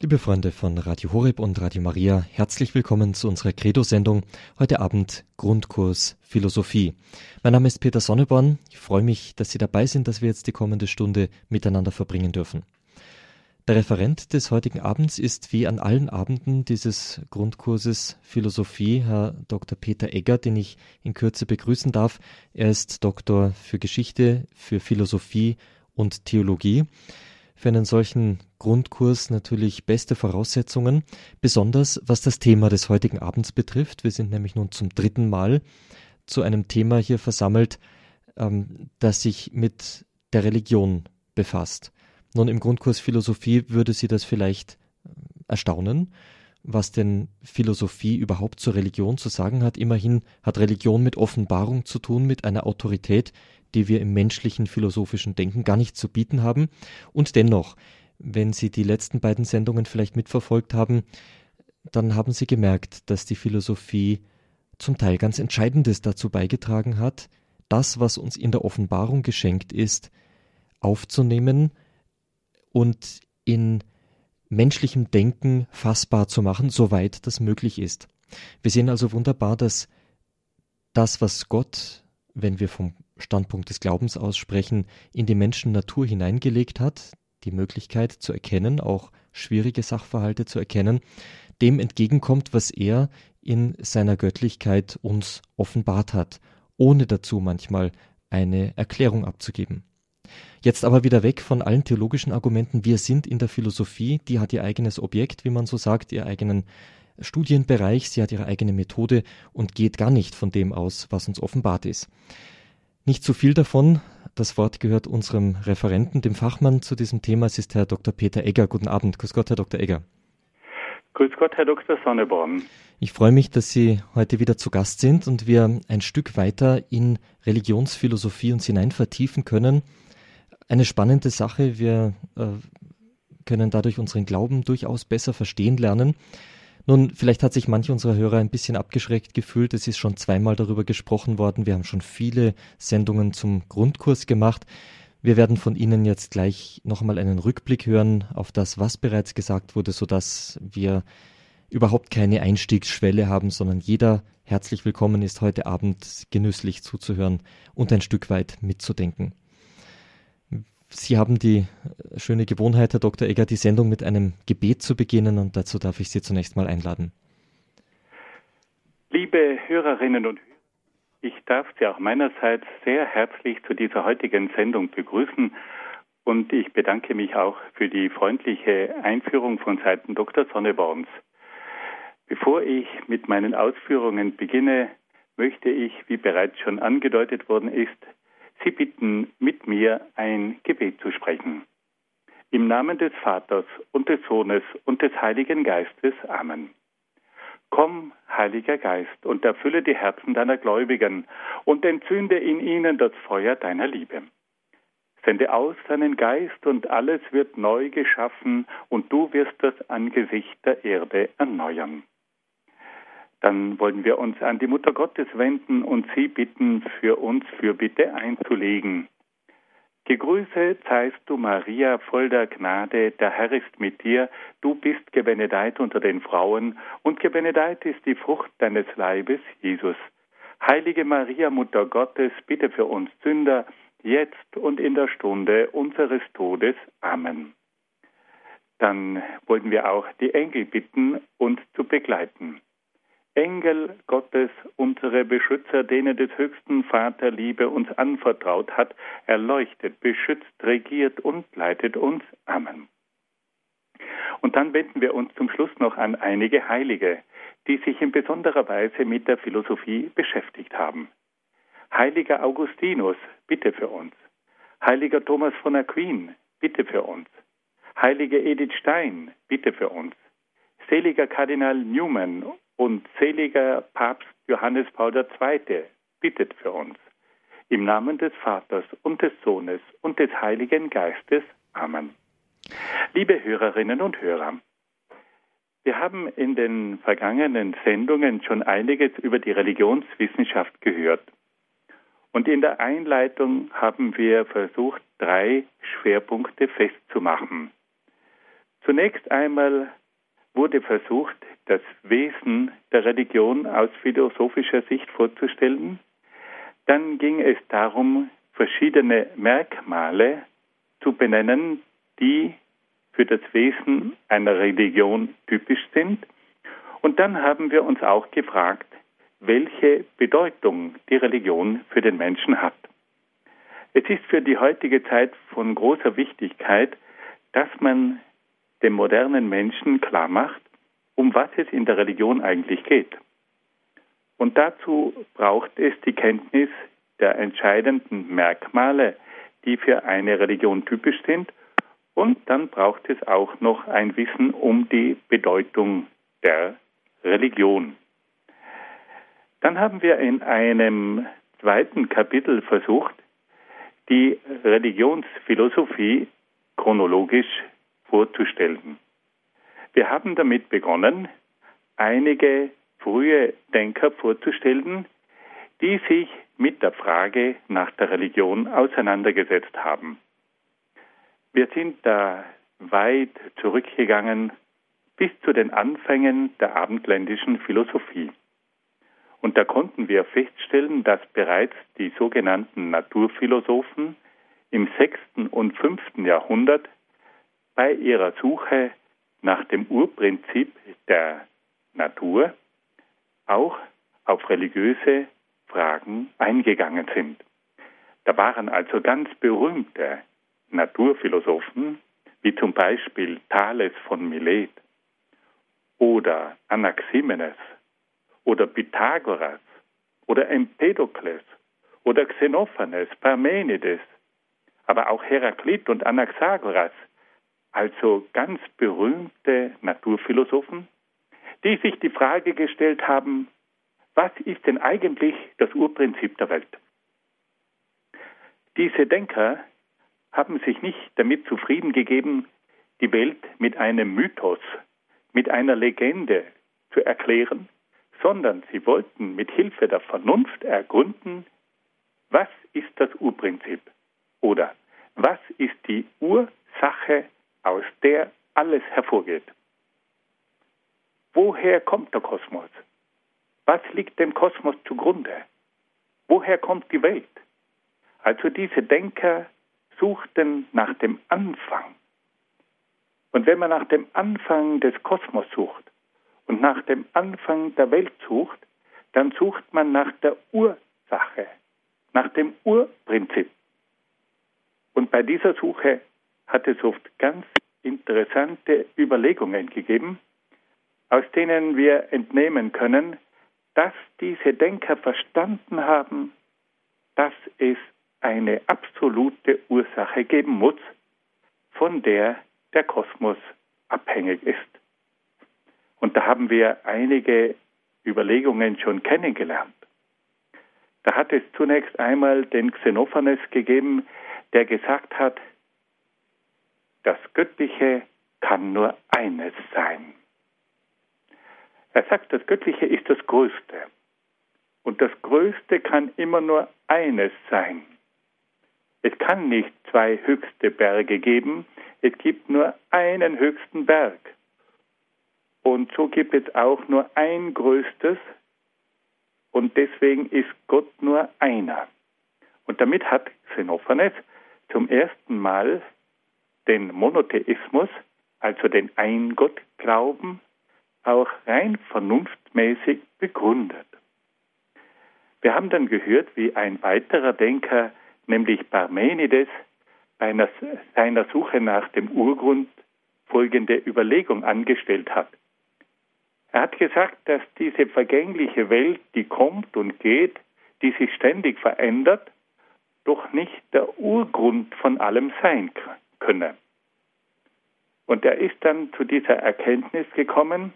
Liebe Freunde von Radio Horeb und Radio Maria, herzlich willkommen zu unserer Credo-Sendung. Heute Abend Grundkurs Philosophie. Mein Name ist Peter Sonneborn. Ich freue mich, dass Sie dabei sind, dass wir jetzt die kommende Stunde miteinander verbringen dürfen. Der Referent des heutigen Abends ist wie an allen Abenden dieses Grundkurses Philosophie Herr Dr. Peter Egger, den ich in Kürze begrüßen darf. Er ist Doktor für Geschichte, für Philosophie und Theologie für einen solchen Grundkurs natürlich beste Voraussetzungen, besonders was das Thema des heutigen Abends betrifft. Wir sind nämlich nun zum dritten Mal zu einem Thema hier versammelt, ähm, das sich mit der Religion befasst. Nun, im Grundkurs Philosophie würde Sie das vielleicht äh, erstaunen, was denn Philosophie überhaupt zur Religion zu sagen hat. Immerhin hat Religion mit Offenbarung zu tun, mit einer Autorität, die wir im menschlichen philosophischen Denken gar nicht zu bieten haben. Und dennoch, wenn Sie die letzten beiden Sendungen vielleicht mitverfolgt haben, dann haben Sie gemerkt, dass die Philosophie zum Teil ganz Entscheidendes dazu beigetragen hat, das, was uns in der Offenbarung geschenkt ist, aufzunehmen und in menschlichem Denken fassbar zu machen, soweit das möglich ist. Wir sehen also wunderbar, dass das, was Gott, wenn wir vom Standpunkt des Glaubens aussprechen, in die Menschennatur hineingelegt hat, die Möglichkeit zu erkennen, auch schwierige Sachverhalte zu erkennen, dem entgegenkommt, was er in seiner Göttlichkeit uns offenbart hat, ohne dazu manchmal eine Erklärung abzugeben. Jetzt aber wieder weg von allen theologischen Argumenten. Wir sind in der Philosophie, die hat ihr eigenes Objekt, wie man so sagt, ihr eigenen Studienbereich, sie hat ihre eigene Methode und geht gar nicht von dem aus, was uns offenbart ist. Nicht zu viel davon. Das Wort gehört unserem Referenten, dem Fachmann zu diesem Thema. Es ist Herr Dr. Peter Egger. Guten Abend. Grüß Gott, Herr Dr. Egger. Grüß Gott, Herr Dr. Sonneborn. Ich freue mich, dass Sie heute wieder zu Gast sind und wir ein Stück weiter in Religionsphilosophie uns hinein vertiefen können. Eine spannende Sache. Wir äh, können dadurch unseren Glauben durchaus besser verstehen lernen. Nun, vielleicht hat sich manche unserer Hörer ein bisschen abgeschreckt gefühlt. Es ist schon zweimal darüber gesprochen worden. Wir haben schon viele Sendungen zum Grundkurs gemacht. Wir werden von Ihnen jetzt gleich noch einmal einen Rückblick hören auf das, was bereits gesagt wurde, sodass wir überhaupt keine Einstiegsschwelle haben, sondern jeder herzlich willkommen ist, heute Abend genüsslich zuzuhören und ein Stück weit mitzudenken. Sie haben die schöne Gewohnheit, Herr Dr. Egger, die Sendung mit einem Gebet zu beginnen und dazu darf ich Sie zunächst mal einladen. Liebe Hörerinnen und Hörer, ich darf Sie auch meinerseits sehr herzlich zu dieser heutigen Sendung begrüßen und ich bedanke mich auch für die freundliche Einführung von Seiten Dr. Sonneborns. Bevor ich mit meinen Ausführungen beginne, möchte ich, wie bereits schon angedeutet worden ist, Sie bitten, mit mir ein Gebet zu sprechen. Im Namen des Vaters und des Sohnes und des Heiligen Geistes. Amen. Komm, Heiliger Geist, und erfülle die Herzen deiner Gläubigen und entzünde in ihnen das Feuer deiner Liebe. Sende aus deinen Geist und alles wird neu geschaffen und du wirst das Angesicht der Erde erneuern. Dann wollen wir uns an die Mutter Gottes wenden und sie bitten, für uns Fürbitte einzulegen. Gegrüßet seist du, Maria, voll der Gnade, der Herr ist mit dir, du bist gebenedeit unter den Frauen, und gebenedeit ist die Frucht deines Leibes, Jesus. Heilige Maria, Mutter Gottes, bitte für uns Sünder, jetzt und in der Stunde unseres Todes. Amen. Dann wollen wir auch die Engel bitten, uns zu begleiten. Engel Gottes, unsere Beschützer, denen des höchsten Vater Liebe uns anvertraut hat, erleuchtet, beschützt, regiert und leitet uns. Amen. Und dann wenden wir uns zum Schluss noch an einige Heilige, die sich in besonderer Weise mit der Philosophie beschäftigt haben. Heiliger Augustinus, bitte für uns. Heiliger Thomas von Aquin, bitte für uns. Heilige Edith Stein, bitte für uns. Seliger Kardinal Newman und seliger Papst Johannes Paul II. bittet für uns. Im Namen des Vaters und des Sohnes und des Heiligen Geistes. Amen. Liebe Hörerinnen und Hörer, wir haben in den vergangenen Sendungen schon einiges über die Religionswissenschaft gehört. Und in der Einleitung haben wir versucht, drei Schwerpunkte festzumachen. Zunächst einmal wurde versucht, das Wesen der Religion aus philosophischer Sicht vorzustellen. Dann ging es darum, verschiedene Merkmale zu benennen, die für das Wesen einer Religion typisch sind. Und dann haben wir uns auch gefragt, welche Bedeutung die Religion für den Menschen hat. Es ist für die heutige Zeit von großer Wichtigkeit, dass man dem modernen Menschen klar macht, um was es in der Religion eigentlich geht. Und dazu braucht es die Kenntnis der entscheidenden Merkmale, die für eine Religion typisch sind. Und dann braucht es auch noch ein Wissen um die Bedeutung der Religion. Dann haben wir in einem zweiten Kapitel versucht, die Religionsphilosophie chronologisch vorzustellen. Wir haben damit begonnen, einige frühe Denker vorzustellen, die sich mit der Frage nach der Religion auseinandergesetzt haben. Wir sind da weit zurückgegangen bis zu den Anfängen der abendländischen Philosophie. Und da konnten wir feststellen, dass bereits die sogenannten Naturphilosophen im 6. und 5. Jahrhundert bei ihrer Suche nach dem Urprinzip der Natur auch auf religiöse Fragen eingegangen sind. Da waren also ganz berühmte Naturphilosophen, wie zum Beispiel Thales von Milet oder Anaximenes oder Pythagoras oder Empedokles oder Xenophanes, Parmenides, aber auch Heraklit und Anaxagoras, also ganz berühmte Naturphilosophen, die sich die Frage gestellt haben, was ist denn eigentlich das Urprinzip der Welt? Diese Denker haben sich nicht damit zufrieden gegeben, die Welt mit einem Mythos, mit einer Legende zu erklären, sondern sie wollten mit Hilfe der Vernunft ergründen, was ist das Urprinzip oder was ist die Ursache, aus der alles hervorgeht. Woher kommt der Kosmos? Was liegt dem Kosmos zugrunde? Woher kommt die Welt? Also diese Denker suchten nach dem Anfang. Und wenn man nach dem Anfang des Kosmos sucht, und nach dem Anfang der Welt sucht, dann sucht man nach der Ursache, nach dem Urprinzip. Und bei dieser Suche hat es oft ganz interessante Überlegungen gegeben, aus denen wir entnehmen können, dass diese Denker verstanden haben, dass es eine absolute Ursache geben muss, von der der Kosmos abhängig ist. Und da haben wir einige Überlegungen schon kennengelernt. Da hat es zunächst einmal den Xenophanes gegeben, der gesagt hat, das Göttliche kann nur eines sein. Er sagt, das Göttliche ist das Größte. Und das Größte kann immer nur eines sein. Es kann nicht zwei höchste Berge geben, es gibt nur einen höchsten Berg. Und so gibt es auch nur ein Größtes und deswegen ist Gott nur einer. Und damit hat Xenophanes zum ersten Mal den Monotheismus, also den Ein-Gott-Glauben, auch rein vernunftmäßig begründet. Wir haben dann gehört, wie ein weiterer Denker, nämlich Parmenides, bei seiner Suche nach dem Urgrund folgende Überlegung angestellt hat. Er hat gesagt, dass diese vergängliche Welt, die kommt und geht, die sich ständig verändert, doch nicht der Urgrund von allem sein könne. Und er ist dann zu dieser Erkenntnis gekommen,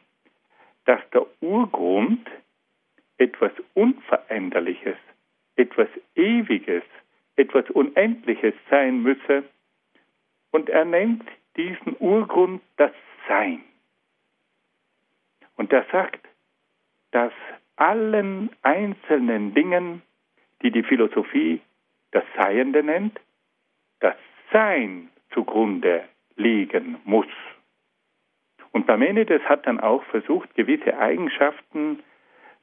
dass der Urgrund etwas Unveränderliches, etwas Ewiges, etwas Unendliches sein müsse. Und er nennt diesen Urgrund das Sein. Und er sagt, dass allen einzelnen Dingen, die die Philosophie das Seiende nennt, das Sein zugrunde liegen muss. Und Parmenides hat dann auch versucht, gewisse Eigenschaften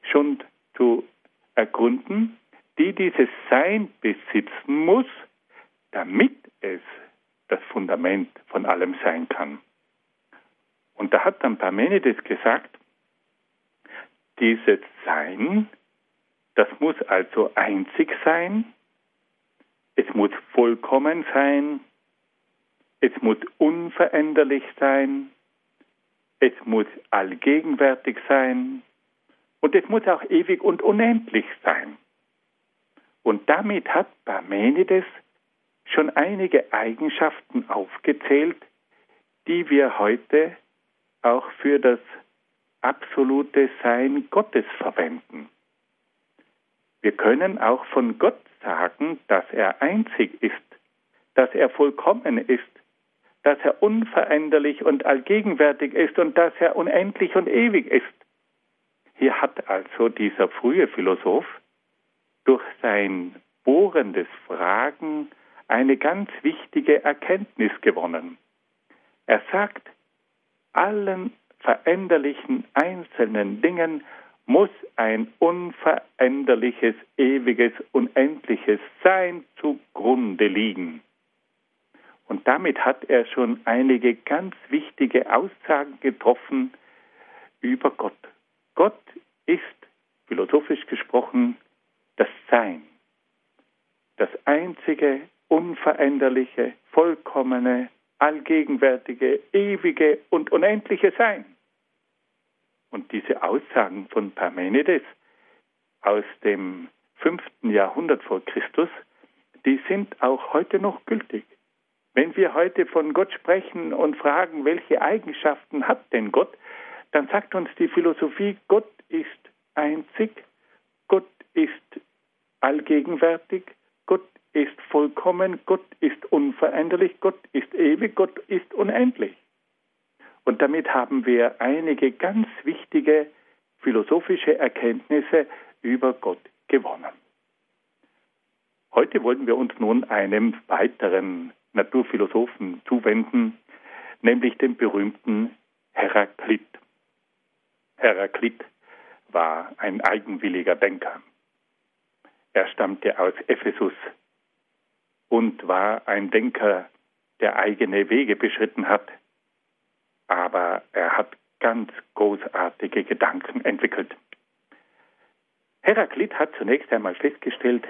schon zu ergründen, die dieses Sein besitzen muss, damit es das Fundament von allem sein kann. Und da hat dann Parmenides gesagt, dieses Sein, das muss also einzig sein, es muss vollkommen sein, es muss unveränderlich sein, es muss allgegenwärtig sein und es muss auch ewig und unendlich sein. Und damit hat Parmenides schon einige Eigenschaften aufgezählt, die wir heute auch für das absolute Sein Gottes verwenden. Wir können auch von Gott sagen, dass er einzig ist, dass er vollkommen ist, dass er unveränderlich und allgegenwärtig ist und dass er unendlich und ewig ist. Hier hat also dieser frühe Philosoph durch sein bohrendes Fragen eine ganz wichtige Erkenntnis gewonnen. Er sagt, allen veränderlichen einzelnen Dingen muss ein unveränderliches, ewiges, unendliches Sein zugrunde liegen. Und damit hat er schon einige ganz wichtige Aussagen getroffen über Gott. Gott ist, philosophisch gesprochen, das Sein, das einzige, unveränderliche, vollkommene, allgegenwärtige, ewige und unendliche Sein. Und diese Aussagen von Parmenides aus dem fünften Jahrhundert vor Christus, die sind auch heute noch gültig. Wenn wir heute von Gott sprechen und fragen, welche Eigenschaften hat denn Gott, dann sagt uns die Philosophie, Gott ist einzig, Gott ist allgegenwärtig, Gott ist vollkommen, Gott ist unveränderlich, Gott ist ewig, Gott ist unendlich. Und damit haben wir einige ganz wichtige philosophische Erkenntnisse über Gott gewonnen. Heute wollen wir uns nun einem weiteren Naturphilosophen zuwenden, nämlich dem berühmten Heraklit. Heraklit war ein eigenwilliger Denker. Er stammte aus Ephesus und war ein Denker, der eigene Wege beschritten hat, aber er hat ganz großartige Gedanken entwickelt. Heraklit hat zunächst einmal festgestellt,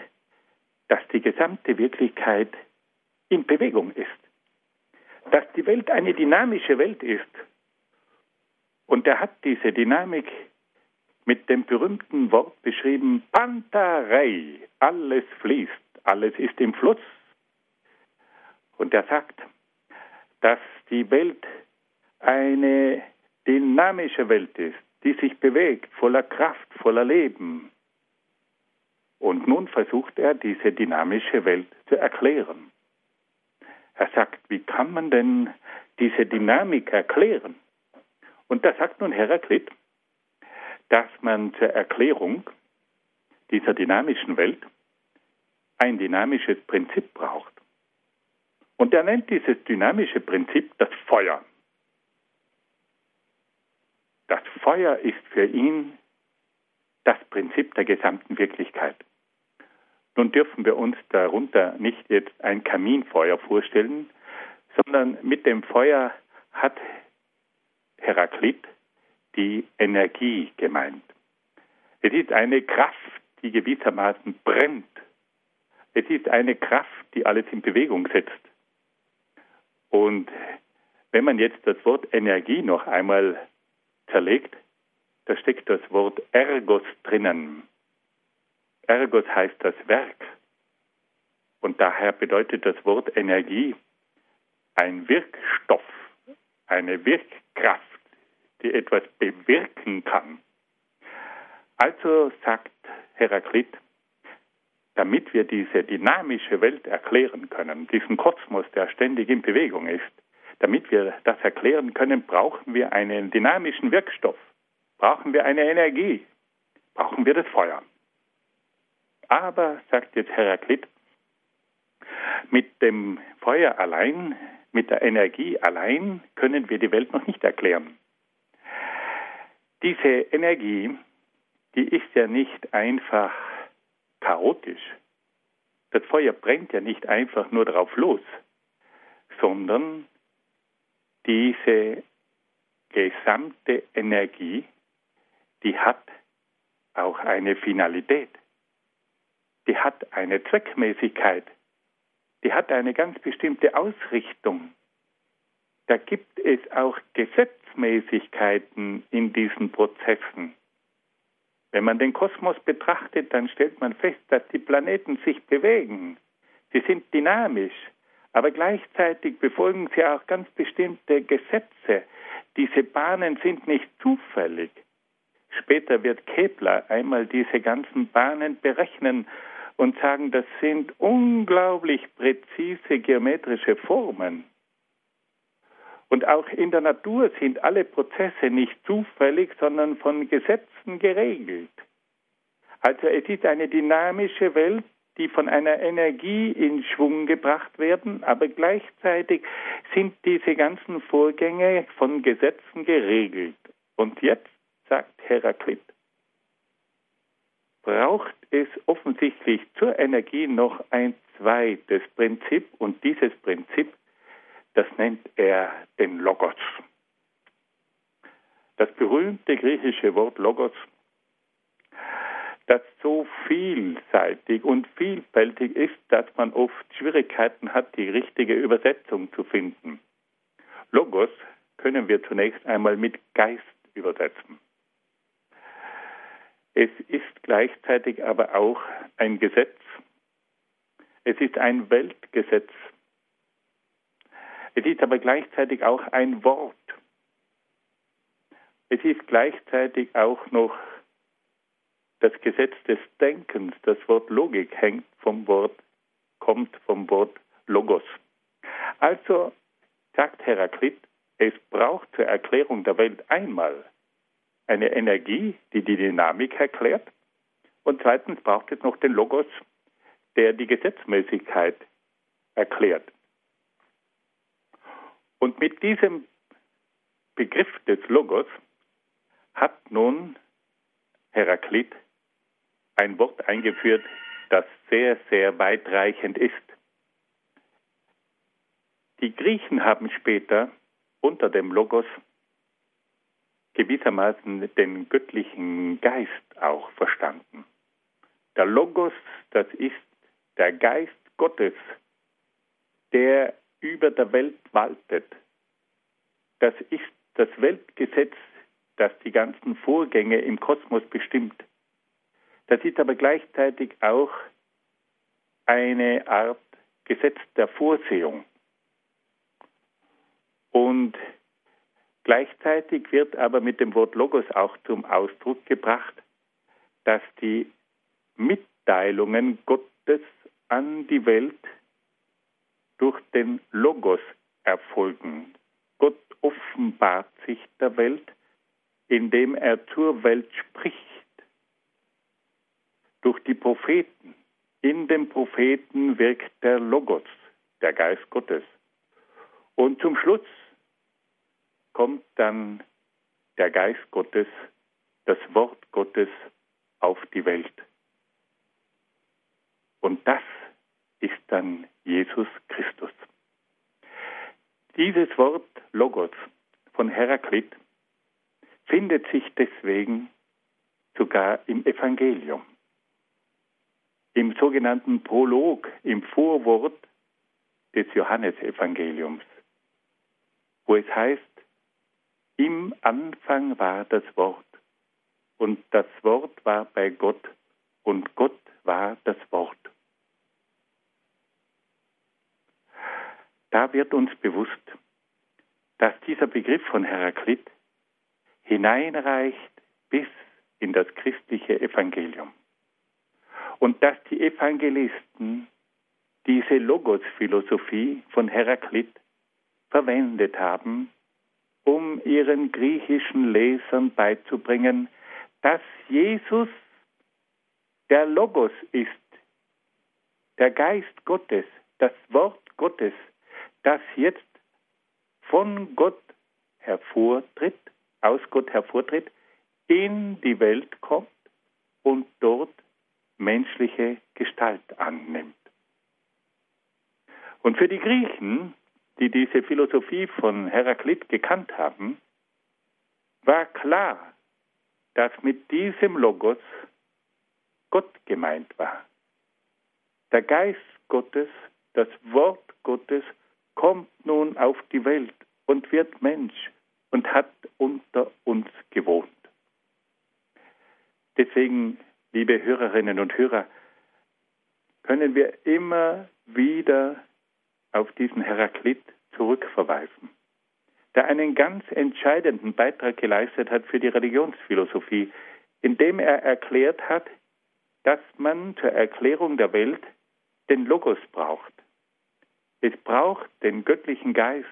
dass die gesamte Wirklichkeit in Bewegung ist, dass die Welt eine dynamische Welt ist. Und er hat diese Dynamik mit dem berühmten Wort beschrieben, Pantarei, alles fließt, alles ist im Fluss. Und er sagt, dass die Welt eine dynamische Welt ist, die sich bewegt, voller Kraft, voller Leben. Und nun versucht er, diese dynamische Welt zu erklären. Er sagt, wie kann man denn diese Dynamik erklären? Und da sagt nun Heraklit, dass man zur Erklärung dieser dynamischen Welt ein dynamisches Prinzip braucht. Und er nennt dieses dynamische Prinzip das Feuer. Das Feuer ist für ihn das Prinzip der gesamten Wirklichkeit. Nun dürfen wir uns darunter nicht jetzt ein Kaminfeuer vorstellen, sondern mit dem Feuer hat Heraklit die Energie gemeint. Es ist eine Kraft, die gewissermaßen brennt. Es ist eine Kraft, die alles in Bewegung setzt. Und wenn man jetzt das Wort Energie noch einmal zerlegt, da steckt das Wort Ergos drinnen. Ergos heißt das Werk. Und daher bedeutet das Wort Energie ein Wirkstoff, eine Wirkkraft, die etwas bewirken kann. Also sagt Heraklit, damit wir diese dynamische Welt erklären können, diesen Kosmos, der ständig in Bewegung ist, damit wir das erklären können, brauchen wir einen dynamischen Wirkstoff, brauchen wir eine Energie, brauchen wir das Feuer. Aber, sagt jetzt Heraklit, mit dem Feuer allein, mit der Energie allein können wir die Welt noch nicht erklären. Diese Energie, die ist ja nicht einfach chaotisch. Das Feuer brennt ja nicht einfach nur drauf los, sondern diese gesamte Energie, die hat auch eine Finalität. Die hat eine Zweckmäßigkeit. Die hat eine ganz bestimmte Ausrichtung. Da gibt es auch Gesetzmäßigkeiten in diesen Prozessen. Wenn man den Kosmos betrachtet, dann stellt man fest, dass die Planeten sich bewegen. Sie sind dynamisch, aber gleichzeitig befolgen sie auch ganz bestimmte Gesetze. Diese Bahnen sind nicht zufällig. Später wird Kepler einmal diese ganzen Bahnen berechnen und sagen, das sind unglaublich präzise geometrische Formen. Und auch in der Natur sind alle Prozesse nicht zufällig, sondern von Gesetzen geregelt. Also es ist eine dynamische Welt, die von einer Energie in Schwung gebracht werden, aber gleichzeitig sind diese ganzen Vorgänge von Gesetzen geregelt. Und jetzt sagt Heraklit, braucht es offensichtlich zur Energie noch ein zweites Prinzip und dieses Prinzip, das nennt er den Logos. Das berühmte griechische Wort Logos das so vielseitig und vielfältig ist, dass man oft Schwierigkeiten hat, die richtige Übersetzung zu finden. Logos können wir zunächst einmal mit Geist übersetzen. Es ist gleichzeitig aber auch ein Gesetz. Es ist ein Weltgesetz. Es ist aber gleichzeitig auch ein Wort. Es ist gleichzeitig auch noch das Gesetz des Denkens, das Wort Logik hängt vom Wort, kommt vom Wort Logos. Also sagt Heraklit, es braucht zur Erklärung der Welt einmal eine Energie, die die Dynamik erklärt, und zweitens braucht es noch den Logos, der die Gesetzmäßigkeit erklärt. Und mit diesem Begriff des Logos hat nun Heraklit ein Wort eingeführt, das sehr, sehr weitreichend ist. Die Griechen haben später unter dem Logos gewissermaßen den göttlichen Geist auch verstanden. Der Logos, das ist der Geist Gottes, der über der Welt waltet. Das ist das Weltgesetz, das die ganzen Vorgänge im Kosmos bestimmt. Das ist aber gleichzeitig auch eine Art Gesetz der Vorsehung. Und gleichzeitig wird aber mit dem Wort Logos auch zum Ausdruck gebracht, dass die Mitteilungen Gottes an die Welt durch den Logos erfolgen. Gott offenbart sich der Welt, indem er zur Welt spricht durch die Propheten. In dem Propheten wirkt der Logos, der Geist Gottes. Und zum Schluss kommt dann der Geist Gottes, das Wort Gottes auf die Welt. Und das ist dann Jesus Christus. Dieses Wort Logos von Heraklit findet sich deswegen sogar im Evangelium im sogenannten Prolog, im Vorwort des Johannesevangeliums, wo es heißt, im Anfang war das Wort. Und das Wort war bei Gott. Und Gott war das Wort. Da wird uns bewusst, dass dieser Begriff von Heraklit hineinreicht bis in das christliche Evangelium. Und dass die Evangelisten diese Logos-Philosophie von Heraklit verwendet haben, um ihren griechischen Lesern beizubringen, dass Jesus der Logos ist, der Geist Gottes, das Wort Gottes, das jetzt von Gott hervortritt, aus Gott hervortritt, in die Welt kommt und dort menschliche Gestalt annimmt. Und für die Griechen, die diese Philosophie von Heraklit gekannt haben, war klar, dass mit diesem Logos Gott gemeint war. Der Geist Gottes, das Wort Gottes kommt nun auf die Welt und wird Mensch und hat unter uns gewohnt. Deswegen, liebe Hörerinnen und Hörer, können wir immer wieder auf diesen Heraklit zurückverweisen, der einen ganz entscheidenden Beitrag geleistet hat für die Religionsphilosophie, indem er erklärt hat, dass man zur Erklärung der Welt den Logos braucht. Es braucht den göttlichen Geist,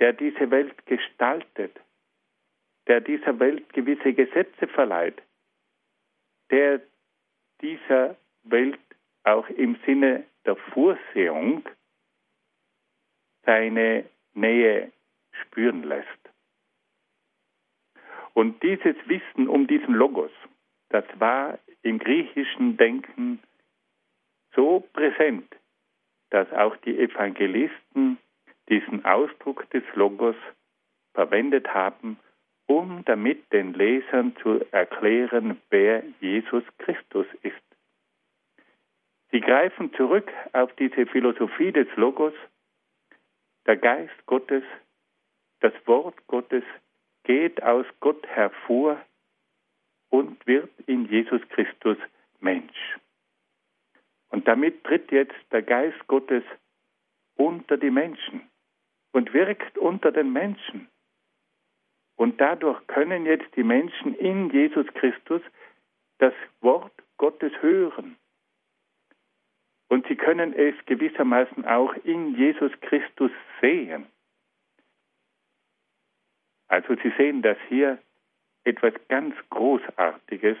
der diese Welt gestaltet, der dieser Welt gewisse Gesetze verleiht, der dieser Welt auch im Sinne der Vorsehung seine Nähe spüren lässt. Und dieses Wissen um diesen Logos, das war im griechischen Denken so präsent, dass auch die Evangelisten diesen Ausdruck des Logos verwendet haben, um damit den Lesern zu erklären, wer Jesus Christus ist. Sie greifen zurück auf diese Philosophie des Logos. Der Geist Gottes, das Wort Gottes geht aus Gott hervor und wird in Jesus Christus Mensch. Und damit tritt jetzt der Geist Gottes unter die Menschen und wirkt unter den Menschen. Und dadurch können jetzt die Menschen in Jesus Christus das Wort Gottes hören. Und sie können es gewissermaßen auch in Jesus Christus sehen. Also Sie sehen, dass hier etwas ganz Großartiges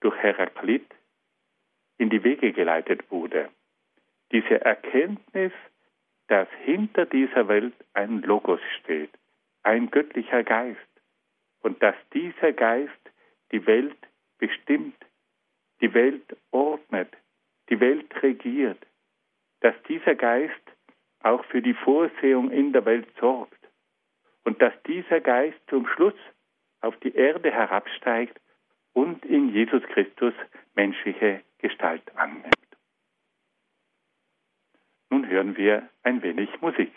durch Heraklit in die Wege geleitet wurde. Diese Erkenntnis, dass hinter dieser Welt ein Logos steht, ein göttlicher Geist und dass dieser Geist die Welt bestimmt, die Welt ordnet, die Welt regiert, dass dieser Geist auch für die Vorsehung in der Welt sorgt und dass dieser Geist zum Schluss auf die Erde herabsteigt und in Jesus Christus menschliche Gestalt annimmt. Nun hören wir ein wenig Musik.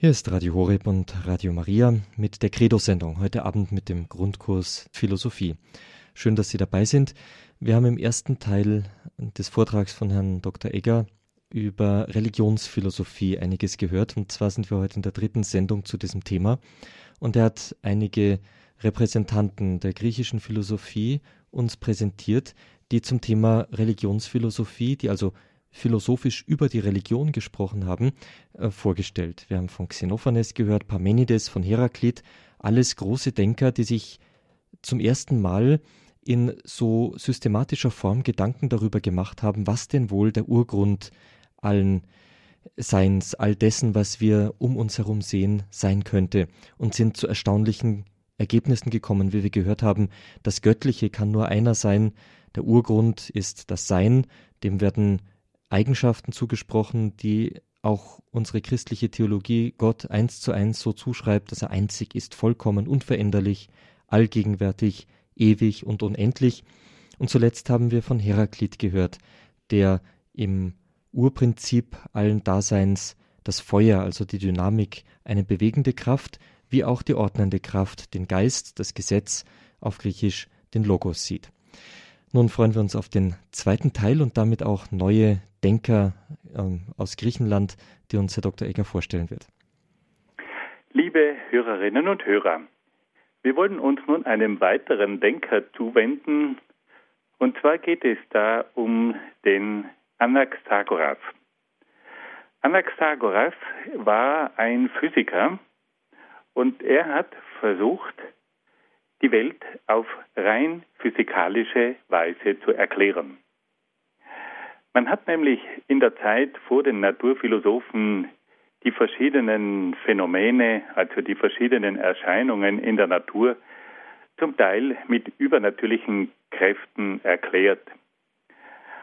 Hier ist Radio Horeb und Radio Maria mit der Credo-Sendung, heute Abend mit dem Grundkurs Philosophie. Schön, dass Sie dabei sind. Wir haben im ersten Teil des Vortrags von Herrn Dr. Egger über Religionsphilosophie einiges gehört. Und zwar sind wir heute in der dritten Sendung zu diesem Thema. Und er hat einige Repräsentanten der griechischen Philosophie uns präsentiert, die zum Thema Religionsphilosophie, die also philosophisch über die Religion gesprochen haben, äh, vorgestellt. Wir haben von Xenophanes gehört, Parmenides, von Heraklit, alles große Denker, die sich zum ersten Mal in so systematischer Form Gedanken darüber gemacht haben, was denn wohl der Urgrund allen Seins, all dessen, was wir um uns herum sehen, sein könnte und sind zu erstaunlichen Ergebnissen gekommen, wie wir gehört haben. Das Göttliche kann nur einer sein. Der Urgrund ist das Sein. Dem werden Eigenschaften zugesprochen, die auch unsere christliche Theologie Gott eins zu eins so zuschreibt, dass er einzig ist, vollkommen, unveränderlich, allgegenwärtig, ewig und unendlich. Und zuletzt haben wir von Heraklit gehört, der im Urprinzip allen Daseins das Feuer, also die Dynamik, eine bewegende Kraft, wie auch die ordnende Kraft, den Geist, das Gesetz, auf Griechisch den Logos sieht. Nun freuen wir uns auf den zweiten Teil und damit auch neue Denker ähm, aus Griechenland, die uns Herr Dr. Egger vorstellen wird. Liebe Hörerinnen und Hörer, wir wollen uns nun einem weiteren Denker zuwenden. Und zwar geht es da um den Anaxagoras. Anaxagoras war ein Physiker und er hat versucht, die Welt auf rein physikalische Weise zu erklären. Man hat nämlich in der Zeit vor den Naturphilosophen die verschiedenen Phänomene, also die verschiedenen Erscheinungen in der Natur, zum Teil mit übernatürlichen Kräften erklärt.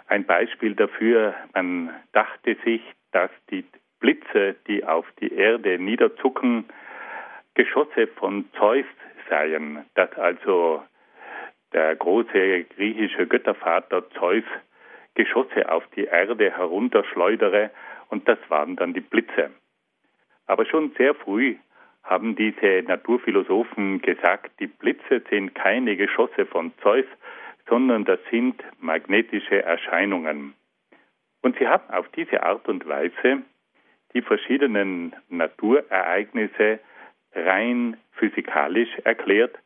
Ein Beispiel dafür, man dachte sich, dass die Blitze, die auf die Erde niederzucken, Geschosse von Zeus seien, dass also der große griechische Göttervater Zeus Geschosse auf die Erde herunterschleudere und das waren dann die Blitze. Aber schon sehr früh haben diese Naturphilosophen gesagt, die Blitze sind keine Geschosse von Zeus, sondern das sind magnetische Erscheinungen. Und sie haben auf diese Art und Weise die verschiedenen Naturereignisse rein physikalisch erklärt,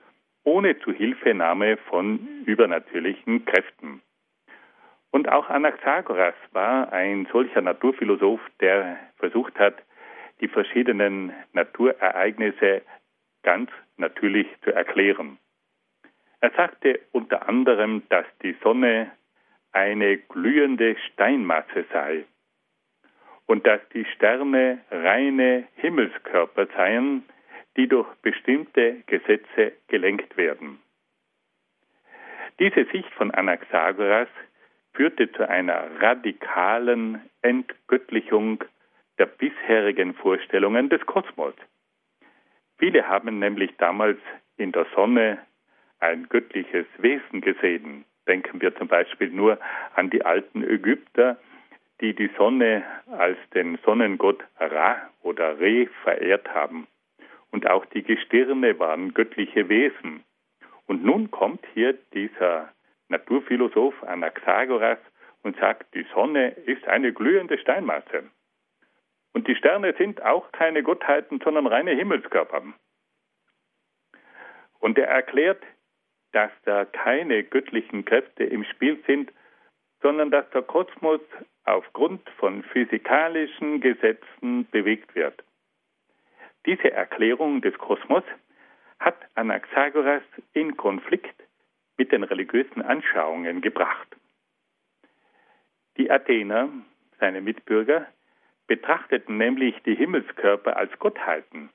ohne Zuhilfenahme von übernatürlichen Kräften. Und auch Anaxagoras war ein solcher Naturphilosoph, der versucht hat, die verschiedenen Naturereignisse ganz natürlich zu erklären. Er sagte unter anderem, dass die Sonne eine glühende Steinmasse sei und dass die Sterne reine Himmelskörper seien, die durch bestimmte Gesetze gelenkt werden. Diese Sicht von Anaxagoras führte zu einer radikalen Entgöttlichung der bisherigen Vorstellungen des Kosmos. Viele haben nämlich damals in der Sonne ein göttliches Wesen gesehen. Denken wir zum Beispiel nur an die alten Ägypter, die die Sonne als den Sonnengott Ra oder Re verehrt haben. Und auch die Gestirne waren göttliche Wesen. Und nun kommt hier dieser Naturphilosoph Anaxagoras und sagt, die Sonne ist eine glühende Steinmasse. Und die Sterne sind auch keine Gottheiten, sondern reine Himmelskörper. Und er erklärt, dass da keine göttlichen Kräfte im Spiel sind, sondern dass der Kosmos aufgrund von physikalischen Gesetzen bewegt wird. Diese Erklärung des Kosmos hat Anaxagoras in Konflikt mit den religiösen Anschauungen gebracht. Die Athener, seine Mitbürger, betrachteten nämlich die Himmelskörper als Gottheiten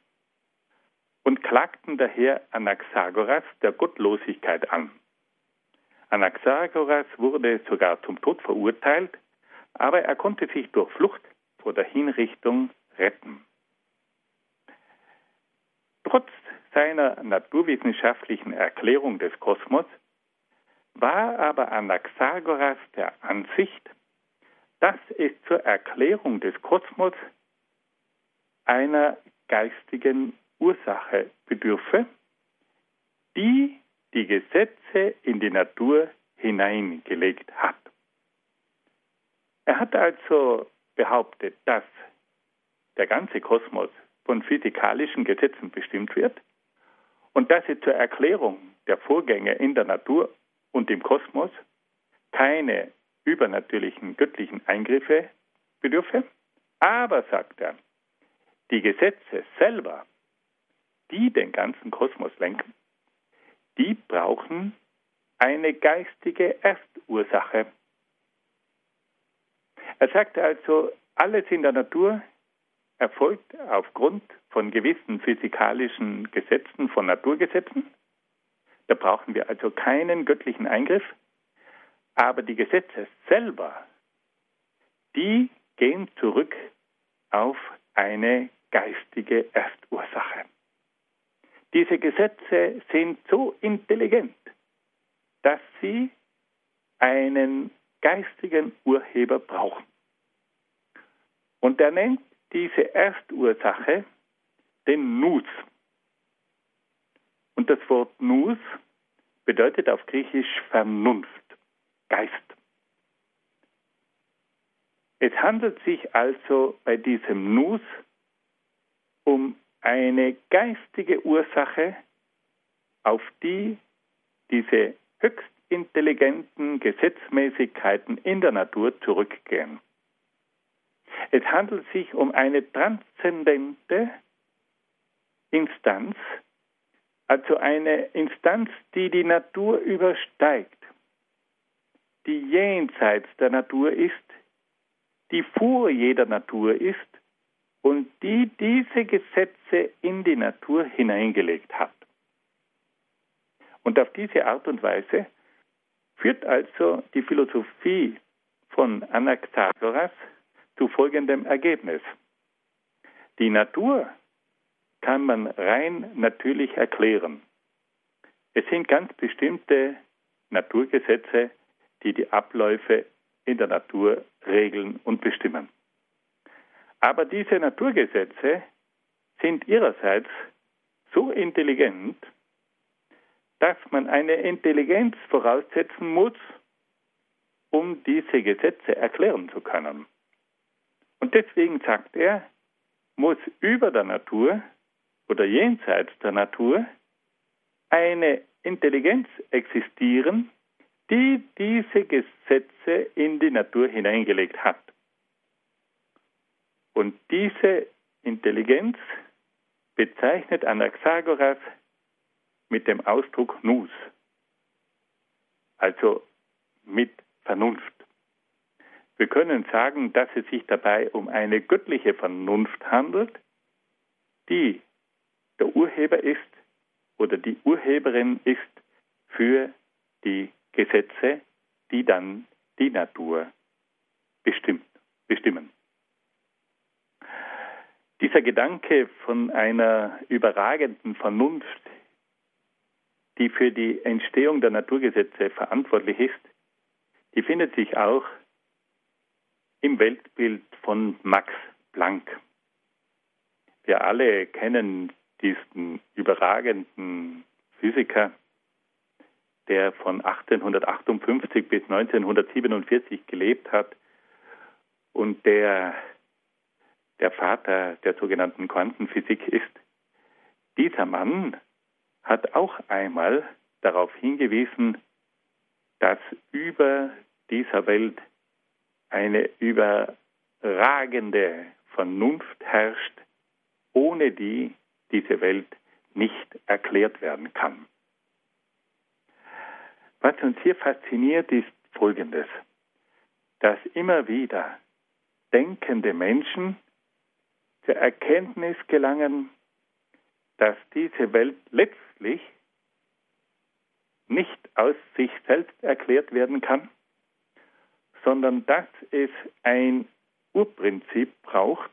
und klagten daher Anaxagoras der Gottlosigkeit an. Anaxagoras wurde sogar zum Tod verurteilt, aber er konnte sich durch Flucht vor der Hinrichtung retten. Trotz seiner naturwissenschaftlichen Erklärung des Kosmos war aber Anaxagoras der Ansicht, dass es zur Erklärung des Kosmos einer geistigen Ursache bedürfe, die die Gesetze in die Natur hineingelegt hat. Er hat also behauptet, dass der ganze Kosmos von physikalischen Gesetzen bestimmt wird und dass er zur Erklärung der Vorgänge in der Natur und im Kosmos keine übernatürlichen göttlichen Eingriffe bedürfe. Aber, sagt er, die Gesetze selber, die den ganzen Kosmos lenken, die brauchen eine geistige Erstursache. Er sagt also, alles in der Natur erfolgt aufgrund von gewissen physikalischen Gesetzen, von Naturgesetzen. Da brauchen wir also keinen göttlichen Eingriff. Aber die Gesetze selber, die gehen zurück auf eine geistige Erstursache. Diese Gesetze sind so intelligent, dass sie einen geistigen Urheber brauchen. Und er nennt diese Erstursache den Nus. Und das Wort Nus bedeutet auf Griechisch Vernunft, Geist. Es handelt sich also bei diesem Nus um eine geistige Ursache, auf die diese höchst intelligenten Gesetzmäßigkeiten in der Natur zurückgehen. Es handelt sich um eine transzendente Instanz, Also eine Instanz, die die Natur übersteigt, die jenseits der Natur ist, die vor jeder Natur ist und die diese Gesetze in die Natur hineingelegt hat. Und auf diese Art und Weise führt also die Philosophie von Anaxagoras zu folgendem Ergebnis. Die Natur kann man rein natürlich erklären. Es sind ganz bestimmte Naturgesetze, die die Abläufe in der Natur regeln und bestimmen. Aber diese Naturgesetze sind ihrerseits so intelligent, dass man eine Intelligenz voraussetzen muss, um diese Gesetze erklären zu können. Und deswegen sagt er, muss über der Natur oder jenseits der Natur eine Intelligenz existieren, die diese Gesetze in die Natur hineingelegt hat. Und diese Intelligenz bezeichnet Anaxagoras mit dem Ausdruck Nus, also mit Vernunft. Wir können sagen, dass es sich dabei um eine göttliche Vernunft handelt, die der Urheber ist oder die Urheberin ist für die Gesetze, die dann die Natur bestimmt, bestimmen. Dieser Gedanke von einer überragenden Vernunft, die für die Entstehung der Naturgesetze verantwortlich ist, die findet sich auch im Weltbild von Max Planck. Wir alle kennen diesen überragenden Physiker, der von 1858 bis 1947 gelebt hat und der der Vater der sogenannten Quantenphysik ist. Dieser Mann hat auch einmal darauf hingewiesen, dass über dieser Welt eine überragende Vernunft herrscht, ohne die diese Welt nicht erklärt werden kann. Was uns hier fasziniert, ist Folgendes, dass immer wieder denkende Menschen zur Erkenntnis gelangen, dass diese Welt letztlich nicht aus sich selbst erklärt werden kann, sondern dass es ein Urprinzip braucht,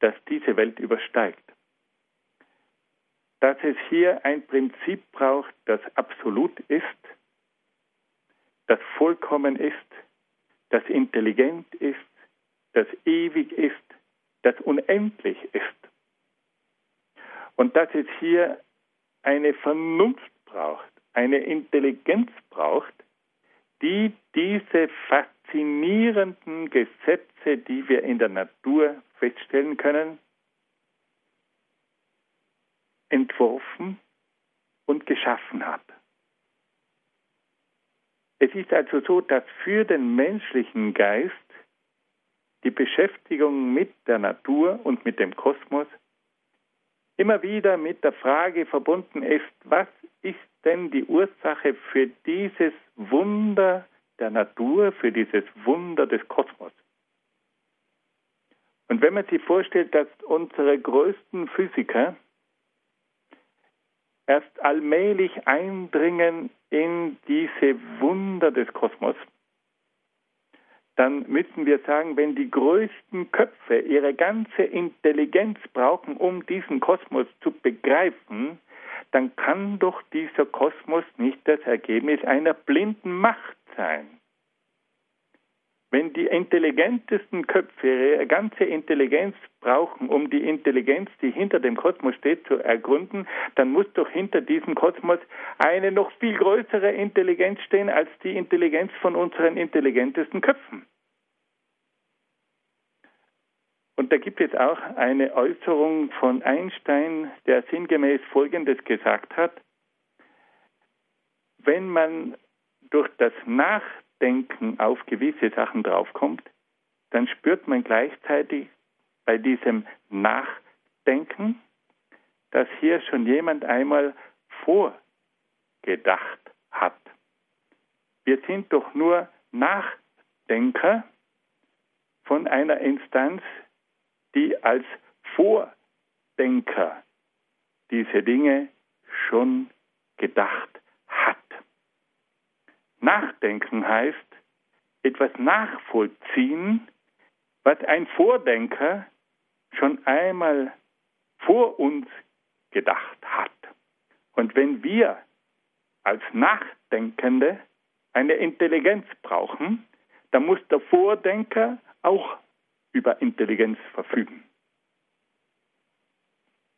das diese Welt übersteigt. Dass es hier ein Prinzip braucht, das absolut ist, das vollkommen ist, das intelligent ist, das ewig ist, das unendlich ist. Und dass es hier eine Vernunft braucht, eine Intelligenz braucht, die diese faszinierenden Gesetze, die wir in der Natur feststellen können, entworfen und geschaffen hat. Es ist also so, dass für den menschlichen Geist die Beschäftigung mit der Natur und mit dem Kosmos immer wieder mit der Frage verbunden ist, was ist denn die Ursache für dieses Wunder der Natur, für dieses Wunder des Kosmos? Und wenn man sich vorstellt, dass unsere größten Physiker erst allmählich eindringen in diese Wunder des Kosmos, dann müssen wir sagen, wenn die größten Köpfe ihre ganze Intelligenz brauchen, um diesen Kosmos zu begreifen, dann kann doch dieser Kosmos nicht das Ergebnis einer blinden Macht sein. Wenn die intelligentesten Köpfe ihre ganze Intelligenz brauchen, um die Intelligenz, die hinter dem Kosmos steht, zu ergründen, dann muss doch hinter diesem Kosmos eine noch viel größere Intelligenz stehen als die Intelligenz von unseren intelligentesten Köpfen. Und da gibt es auch eine Äußerung von Einstein, der sinngemäß Folgendes gesagt hat. Wenn man durch das Nachdenken Denken auf gewisse Sachen draufkommt, dann spürt man gleichzeitig bei diesem Nachdenken, dass hier schon jemand einmal vorgedacht hat. Wir sind doch nur Nachdenker von einer Instanz, die als Vordenker diese Dinge schon gedacht hat. Nachdenken heißt etwas nachvollziehen, was ein Vordenker schon einmal vor uns gedacht hat. Und wenn wir als Nachdenkende eine Intelligenz brauchen, dann muss der Vordenker auch über Intelligenz verfügen.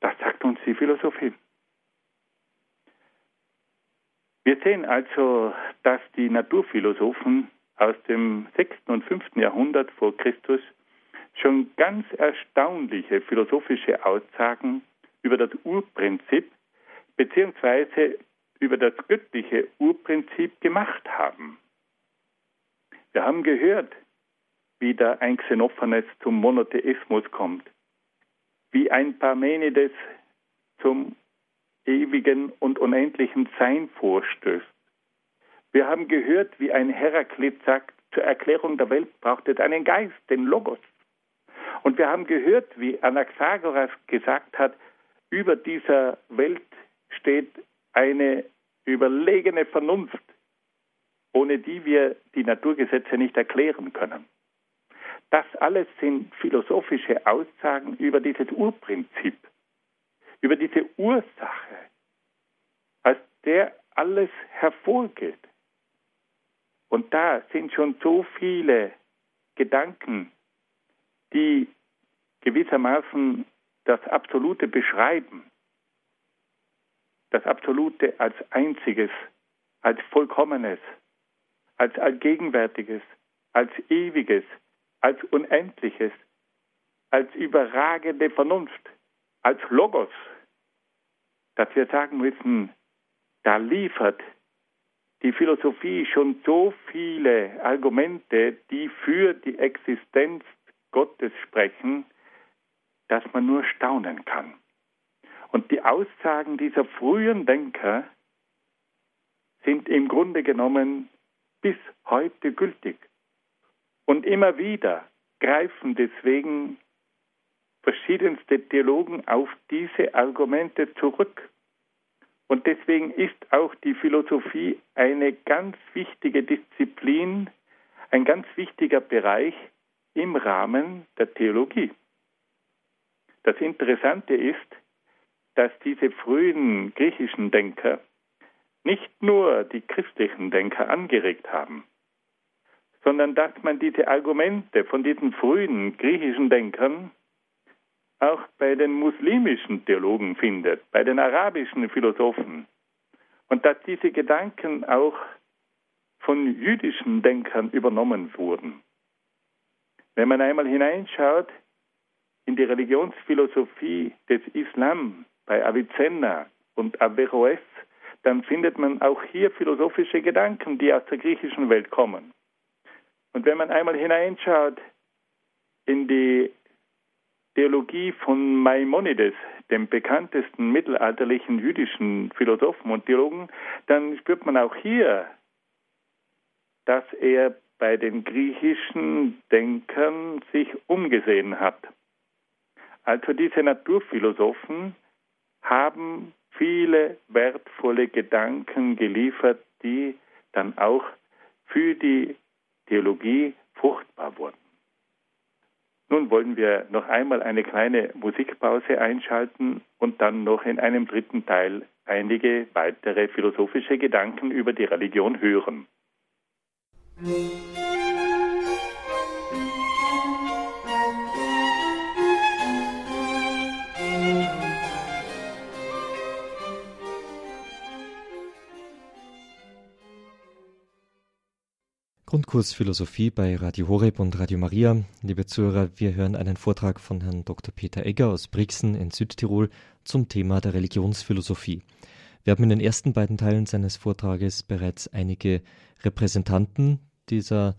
Das sagt uns die Philosophie. Wir sehen also, dass die Naturphilosophen aus dem 6. und 5. Jahrhundert vor Christus schon ganz erstaunliche philosophische Aussagen über das Urprinzip bzw. über das göttliche Urprinzip gemacht haben. Wir haben gehört, wie da ein Xenophanes zum Monotheismus kommt, wie ein Parmenides zum ewigen und unendlichen Sein vorstößt. Wir haben gehört, wie ein Heraklit sagt, zur Erklärung der Welt braucht es einen Geist, den Logos. Und wir haben gehört, wie Anaxagoras gesagt hat, über dieser Welt steht eine überlegene Vernunft, ohne die wir die Naturgesetze nicht erklären können. Das alles sind philosophische Aussagen über dieses Urprinzip, über diese Ursache, aus der alles hervorgeht. Und da sind schon so viele Gedanken, die gewissermaßen das Absolute beschreiben. Das Absolute als einziges, als vollkommenes, als allgegenwärtiges, als ewiges, als unendliches, als überragende Vernunft, als Logos, dass wir sagen müssen, da liefert die Philosophie schon so viele Argumente, die für die Existenz Gottes sprechen, dass man nur staunen kann. Und die Aussagen dieser frühen Denker sind im Grunde genommen bis heute gültig. Und immer wieder greifen deswegen verschiedenste Theologen auf diese Argumente zurück. Und deswegen ist auch die Philosophie eine ganz wichtige Disziplin, ein ganz wichtiger Bereich im Rahmen der Theologie. Das Interessante ist, dass diese frühen griechischen Denker nicht nur die christlichen Denker angeregt haben, sondern dass man diese Argumente von diesen frühen griechischen Denkern auch bei den muslimischen Theologen findet, bei den arabischen Philosophen. Und dass diese Gedanken auch von jüdischen Denkern übernommen wurden. Wenn man einmal hineinschaut in die Religionsphilosophie des Islam bei Avicenna und Averroes, dann findet man auch hier philosophische Gedanken, die aus der griechischen Welt kommen. Und wenn man einmal hineinschaut in die Theologie von Maimonides, dem bekanntesten mittelalterlichen jüdischen Philosophen und Theologen, dann spürt man auch hier, dass er bei den griechischen Denkern sich umgesehen hat. Also diese Naturphilosophen haben viele wertvolle Gedanken geliefert, die dann auch für die Theologie fruchtbar wurden. Nun wollen wir noch einmal eine kleine Musikpause einschalten und dann noch in einem dritten Teil einige weitere philosophische Gedanken über die Religion hören. Musik Grundkurs Philosophie bei Radio Horeb und Radio Maria. Liebe Zuhörer, wir hören einen Vortrag von Herrn Dr. Peter Egger aus Brixen in Südtirol zum Thema der Religionsphilosophie. Wir haben in den ersten beiden Teilen seines Vortrages bereits einige Repräsentanten dieser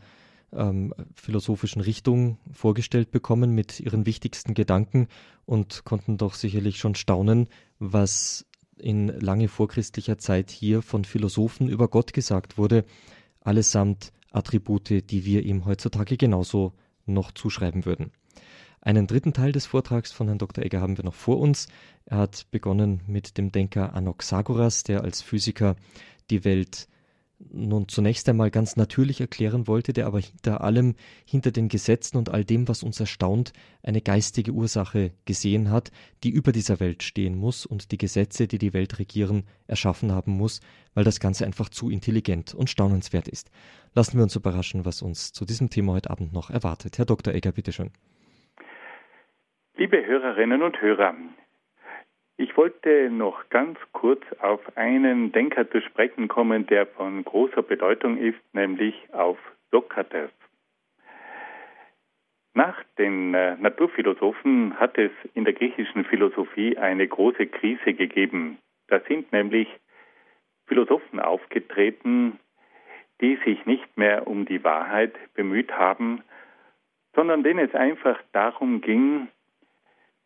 ähm, philosophischen Richtung vorgestellt bekommen mit ihren wichtigsten Gedanken und konnten doch sicherlich schon staunen, was in lange vorchristlicher Zeit hier von Philosophen über Gott gesagt wurde, allesamt Attribute, die wir ihm heutzutage genauso noch zuschreiben würden. Einen dritten Teil des Vortrags von Herrn Dr. Egger haben wir noch vor uns. Er hat begonnen mit dem Denker Anaxagoras, der als Physiker die Welt nun zunächst einmal ganz natürlich erklären wollte, der aber hinter allem, hinter den Gesetzen und all dem, was uns erstaunt, eine geistige Ursache gesehen hat, die über dieser Welt stehen muss und die Gesetze, die die Welt regieren, erschaffen haben muss, weil das Ganze einfach zu intelligent und staunenswert ist. Lassen wir uns überraschen, was uns zu diesem Thema heute Abend noch erwartet. Herr Dr. Egger, bitteschön. Liebe Hörerinnen und Hörer, ich wollte noch ganz kurz auf einen Denker zu sprechen kommen, der von großer Bedeutung ist, nämlich auf Sokrates. Nach den äh, Naturphilosophen hat es in der griechischen Philosophie eine große Krise gegeben. Da sind nämlich Philosophen aufgetreten, die sich nicht mehr um die Wahrheit bemüht haben, sondern denen es einfach darum ging,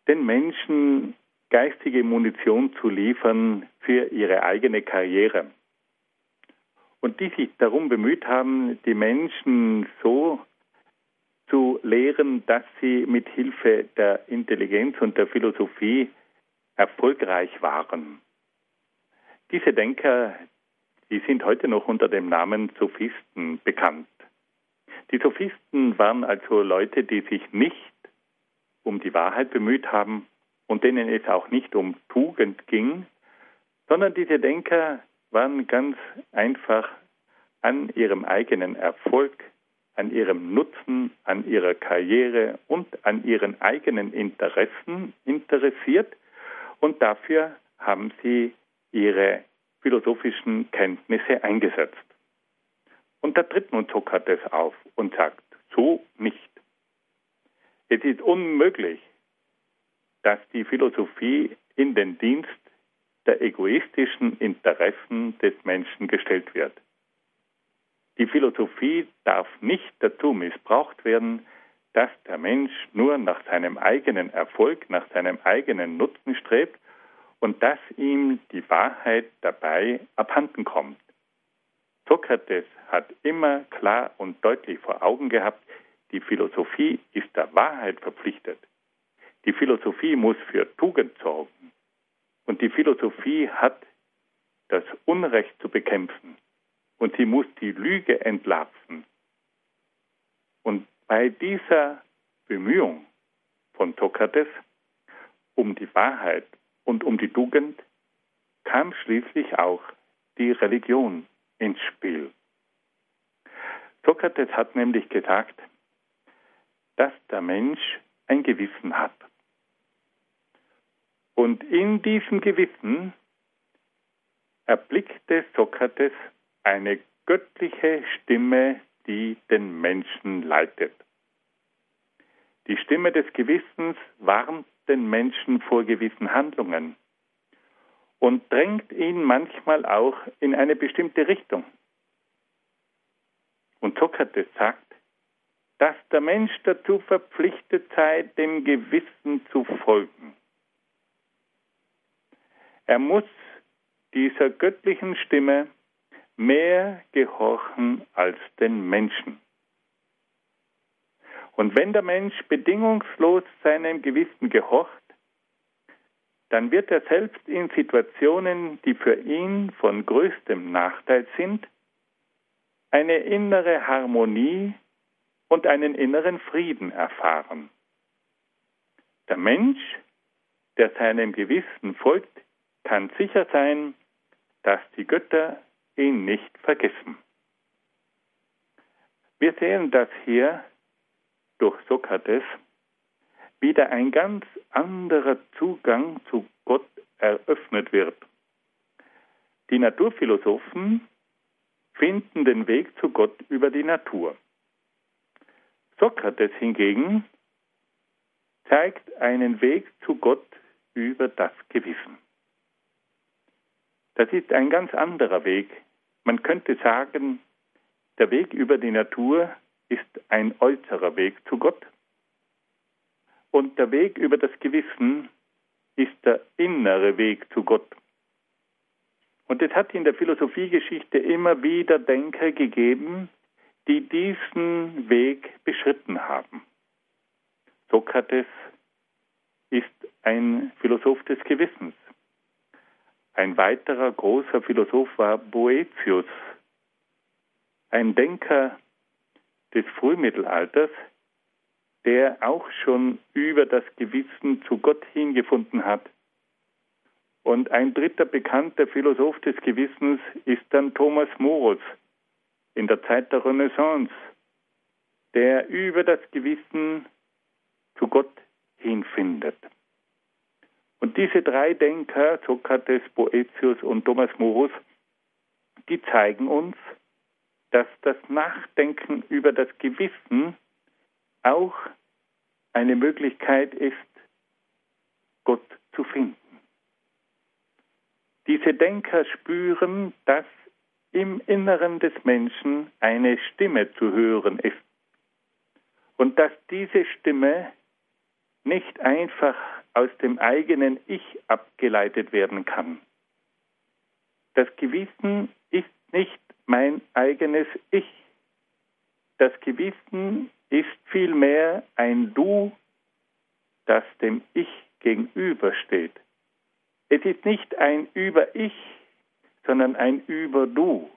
den Menschen geistige Munition zu liefern für ihre eigene Karriere. Und die sich darum bemüht haben, die Menschen so zu lehren, dass sie mit Hilfe der Intelligenz und der Philosophie erfolgreich waren. Diese Denker, die sind heute noch unter dem Namen Sophisten bekannt. Die Sophisten waren also Leute, die sich nicht um die Wahrheit bemüht haben, und denen es auch nicht um Tugend ging, sondern diese Denker waren ganz einfach an ihrem eigenen Erfolg, an ihrem Nutzen, an ihrer Karriere und an ihren eigenen Interessen interessiert und dafür haben sie ihre philosophischen Kenntnisse eingesetzt. Und da tritt nun Sokrates auf und sagt, so nicht. Es ist unmöglich, dass die Philosophie in den Dienst der egoistischen Interessen des Menschen gestellt wird. Die Philosophie darf nicht dazu missbraucht werden, dass der Mensch nur nach seinem eigenen Erfolg, nach seinem eigenen Nutzen strebt und dass ihm die Wahrheit dabei abhanden kommt. Sokrates hat immer klar und deutlich vor Augen gehabt, die Philosophie ist der Wahrheit verpflichtet. Die Philosophie muss für Tugend sorgen. Und die Philosophie hat das Unrecht zu bekämpfen. Und sie muss die Lüge entlarven. Und bei dieser Bemühung von Sokrates um die Wahrheit und um die Tugend kam schließlich auch die Religion ins Spiel. Sokrates hat nämlich gesagt, dass der Mensch ein Gewissen hat. Und in diesem Gewissen erblickte Sokrates eine göttliche Stimme, die den Menschen leitet. Die Stimme des Gewissens warnt den Menschen vor gewissen Handlungen und drängt ihn manchmal auch in eine bestimmte Richtung. Und Sokrates sagt, dass der Mensch dazu verpflichtet sei, dem Gewissen zu folgen. Er muss dieser göttlichen Stimme mehr gehorchen als den Menschen. Und wenn der Mensch bedingungslos seinem Gewissen gehorcht, dann wird er selbst in Situationen, die für ihn von größtem Nachteil sind, eine innere Harmonie und einen inneren Frieden erfahren. Der Mensch, der seinem Gewissen folgt, kann sicher sein, dass die Götter ihn nicht vergessen. Wir sehen das hier durch Sokrates wieder ein ganz anderer Zugang zu Gott eröffnet wird. Die Naturphilosophen finden den Weg zu Gott über die Natur. Sokrates hingegen zeigt einen Weg zu Gott über das Gewissen. Das ist ein ganz anderer Weg. Man könnte sagen, der Weg über die Natur ist ein äußerer Weg zu Gott und der Weg über das Gewissen ist der innere Weg zu Gott. Und es hat in der Philosophiegeschichte immer wieder Denker gegeben, die diesen Weg beschritten haben. Sokrates ist ein Philosoph des Gewissens. Ein weiterer großer Philosoph war Boetius, ein Denker des Frühmittelalters, der auch schon über das Gewissen zu Gott hingefunden hat. Und ein dritter bekannter Philosoph des Gewissens ist dann Thomas Morus in der Zeit der Renaissance, der über das Gewissen zu Gott hinfindet. Und diese drei Denker, Sokrates, Boetius und Thomas Morus, die zeigen uns, dass das Nachdenken über das Gewissen auch eine Möglichkeit ist, Gott zu finden. Diese Denker spüren, dass im Inneren des Menschen eine Stimme zu hören ist und dass diese Stimme nicht einfach aus dem eigenen Ich abgeleitet werden kann. Das Gewissen ist nicht mein eigenes Ich. Das Gewissen ist vielmehr ein Du, das dem Ich gegenübersteht. Es ist nicht ein Über-Ich, sondern ein Über-Du.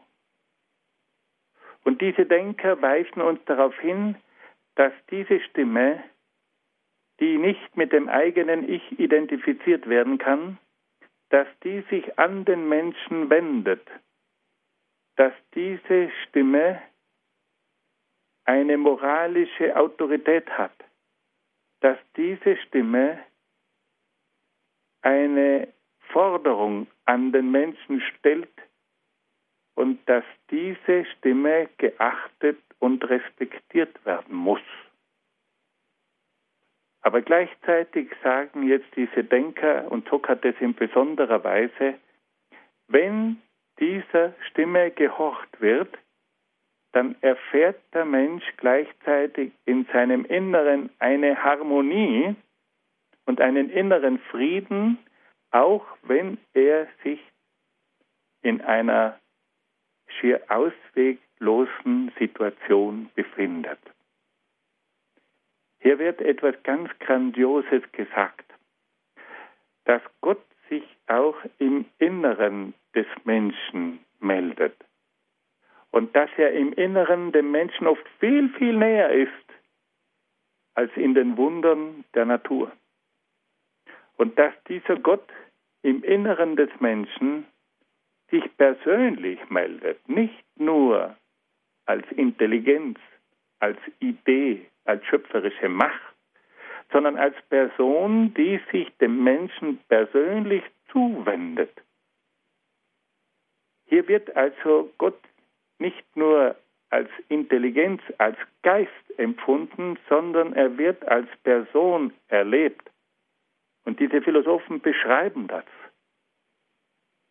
Und diese Denker weisen uns darauf hin, dass diese Stimme die nicht mit dem eigenen Ich identifiziert werden kann, dass die sich an den Menschen wendet, dass diese Stimme eine moralische Autorität hat, dass diese Stimme eine Forderung an den Menschen stellt und dass diese Stimme geachtet und respektiert werden muss. Aber gleichzeitig sagen jetzt diese Denker und Sokrates in besonderer Weise, wenn dieser Stimme gehorcht wird, dann erfährt der Mensch gleichzeitig in seinem Inneren eine Harmonie und einen inneren Frieden, auch wenn er sich in einer schier ausweglosen Situation befindet. Hier wird etwas ganz Grandioses gesagt, dass Gott sich auch im Inneren des Menschen meldet und dass er im Inneren dem Menschen oft viel, viel näher ist als in den Wundern der Natur. Und dass dieser Gott im Inneren des Menschen sich persönlich meldet, nicht nur als Intelligenz, als Idee, als schöpferische Macht, sondern als Person, die sich dem Menschen persönlich zuwendet. Hier wird also Gott nicht nur als Intelligenz, als Geist empfunden, sondern er wird als Person erlebt. Und diese Philosophen beschreiben das.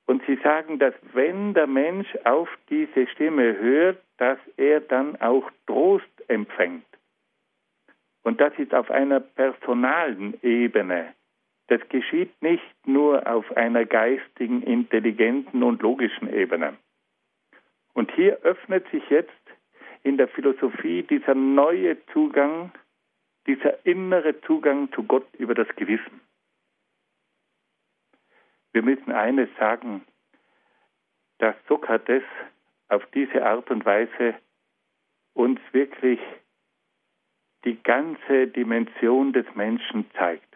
Und sie sagen, dass wenn der Mensch auf diese Stimme hört, dass er dann auch Trost empfängt. Und das ist auf einer personalen Ebene. Das geschieht nicht nur auf einer geistigen, intelligenten und logischen Ebene. Und hier öffnet sich jetzt in der Philosophie dieser neue Zugang, dieser innere Zugang zu Gott über das Gewissen. Wir müssen eines sagen, dass Sokrates auf diese Art und Weise uns wirklich die ganze Dimension des Menschen zeigt.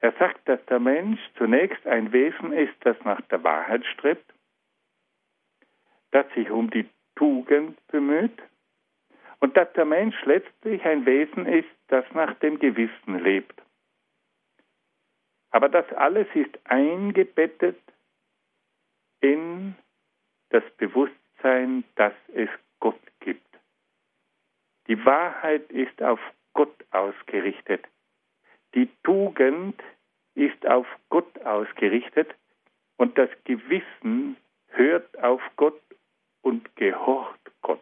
Er sagt, dass der Mensch zunächst ein Wesen ist, das nach der Wahrheit strebt, das sich um die Tugend bemüht und dass der Mensch letztlich ein Wesen ist, das nach dem Gewissen lebt. Aber das alles ist eingebettet in das Bewusstsein, dass es Gott gibt. Die Wahrheit ist auf Gott ausgerichtet. Die Tugend ist auf Gott ausgerichtet und das Gewissen hört auf Gott und gehorcht Gott.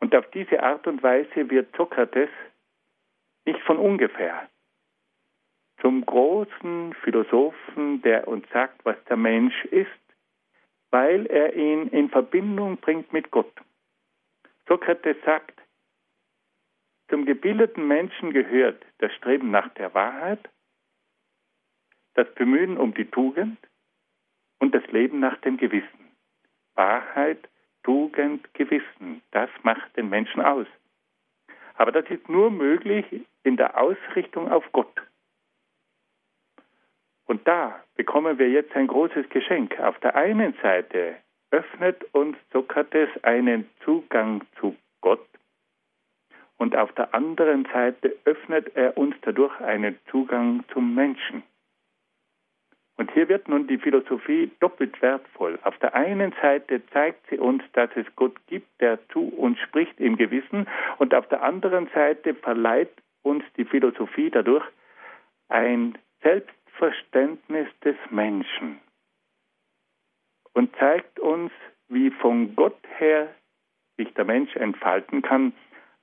Und auf diese Art und Weise wird Sokrates nicht von ungefähr zum großen Philosophen, der uns sagt, was der Mensch ist, weil er ihn in Verbindung bringt mit Gott. Sokrates sagt, zum gebildeten Menschen gehört das Streben nach der Wahrheit, das Bemühen um die Tugend und das Leben nach dem Gewissen. Wahrheit, Tugend, Gewissen, das macht den Menschen aus. Aber das ist nur möglich in der Ausrichtung auf Gott. Und da bekommen wir jetzt ein großes Geschenk. Auf der einen Seite öffnet uns Sokrates einen Zugang zu Gott und auf der anderen Seite öffnet er uns dadurch einen Zugang zum Menschen. Und hier wird nun die Philosophie doppelt wertvoll. Auf der einen Seite zeigt sie uns, dass es Gott gibt, der zu uns spricht im Gewissen, und auf der anderen Seite verleiht uns die Philosophie dadurch ein Selbstverständnis des Menschen und zeigt uns, wie von Gott her sich der Mensch entfalten kann,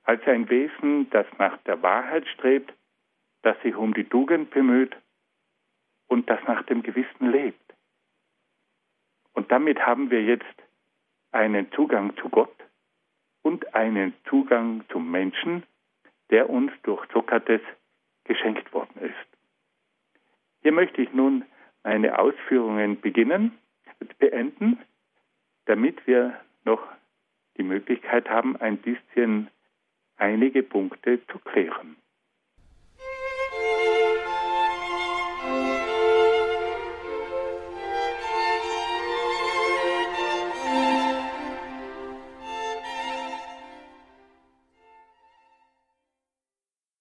als ein Wesen, das nach der Wahrheit strebt, das sich um die Tugend bemüht und das nach dem Gewissen lebt. Und damit haben wir jetzt einen Zugang zu Gott und einen Zugang zum Menschen, der uns durch Sokrates geschenkt worden ist. Hier möchte ich nun meine Ausführungen beginnen, beenden, damit wir noch die Möglichkeit haben, ein bisschen einige Punkte zu klären.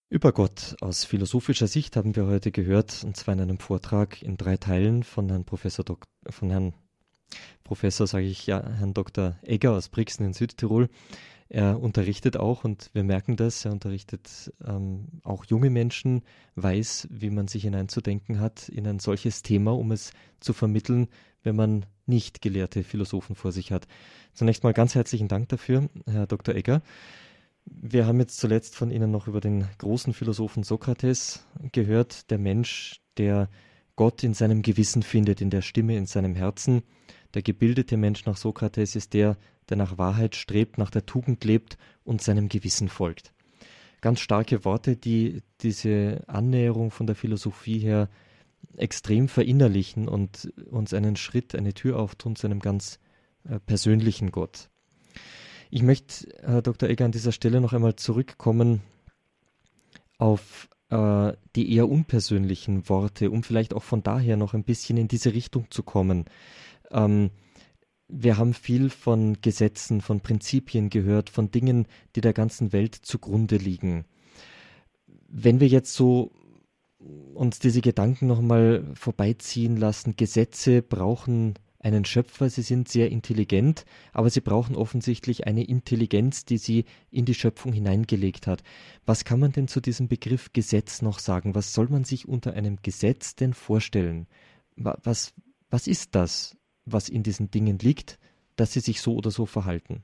Über Gott aus philosophischer Sicht haben wir heute gehört, und zwar in einem Vortrag in drei Teilen von Herrn Professor, Dok von Herrn Professor, sage ich ja, Herrn Dr. Egger aus Brixen in Südtirol. Er unterrichtet auch, und wir merken das, er unterrichtet ähm, auch junge Menschen, weiß, wie man sich hineinzudenken hat in ein solches Thema, um es zu vermitteln, wenn man nicht gelehrte Philosophen vor sich hat. Zunächst mal ganz herzlichen Dank dafür, Herr Dr. Egger. Wir haben jetzt zuletzt von Ihnen noch über den großen Philosophen Sokrates gehört, der Mensch, der Gott in seinem Gewissen findet, in der Stimme in seinem Herzen. Der gebildete Mensch nach Sokrates ist der, der nach Wahrheit strebt, nach der Tugend lebt und seinem Gewissen folgt. Ganz starke Worte, die diese Annäherung von der Philosophie her extrem verinnerlichen und uns einen Schritt, eine Tür auftun zu einem ganz äh, persönlichen Gott. Ich möchte, Herr Dr. Egger, an dieser Stelle noch einmal zurückkommen auf äh, die eher unpersönlichen Worte, um vielleicht auch von daher noch ein bisschen in diese Richtung zu kommen. Ähm, wir haben viel von Gesetzen, von Prinzipien gehört, von Dingen, die der ganzen Welt zugrunde liegen. Wenn wir jetzt so uns diese Gedanken nochmal vorbeiziehen lassen, Gesetze brauchen einen Schöpfer, sie sind sehr intelligent, aber sie brauchen offensichtlich eine Intelligenz, die sie in die Schöpfung hineingelegt hat. Was kann man denn zu diesem Begriff Gesetz noch sagen? Was soll man sich unter einem Gesetz denn vorstellen? Was, was ist das, was in diesen Dingen liegt, dass sie sich so oder so verhalten?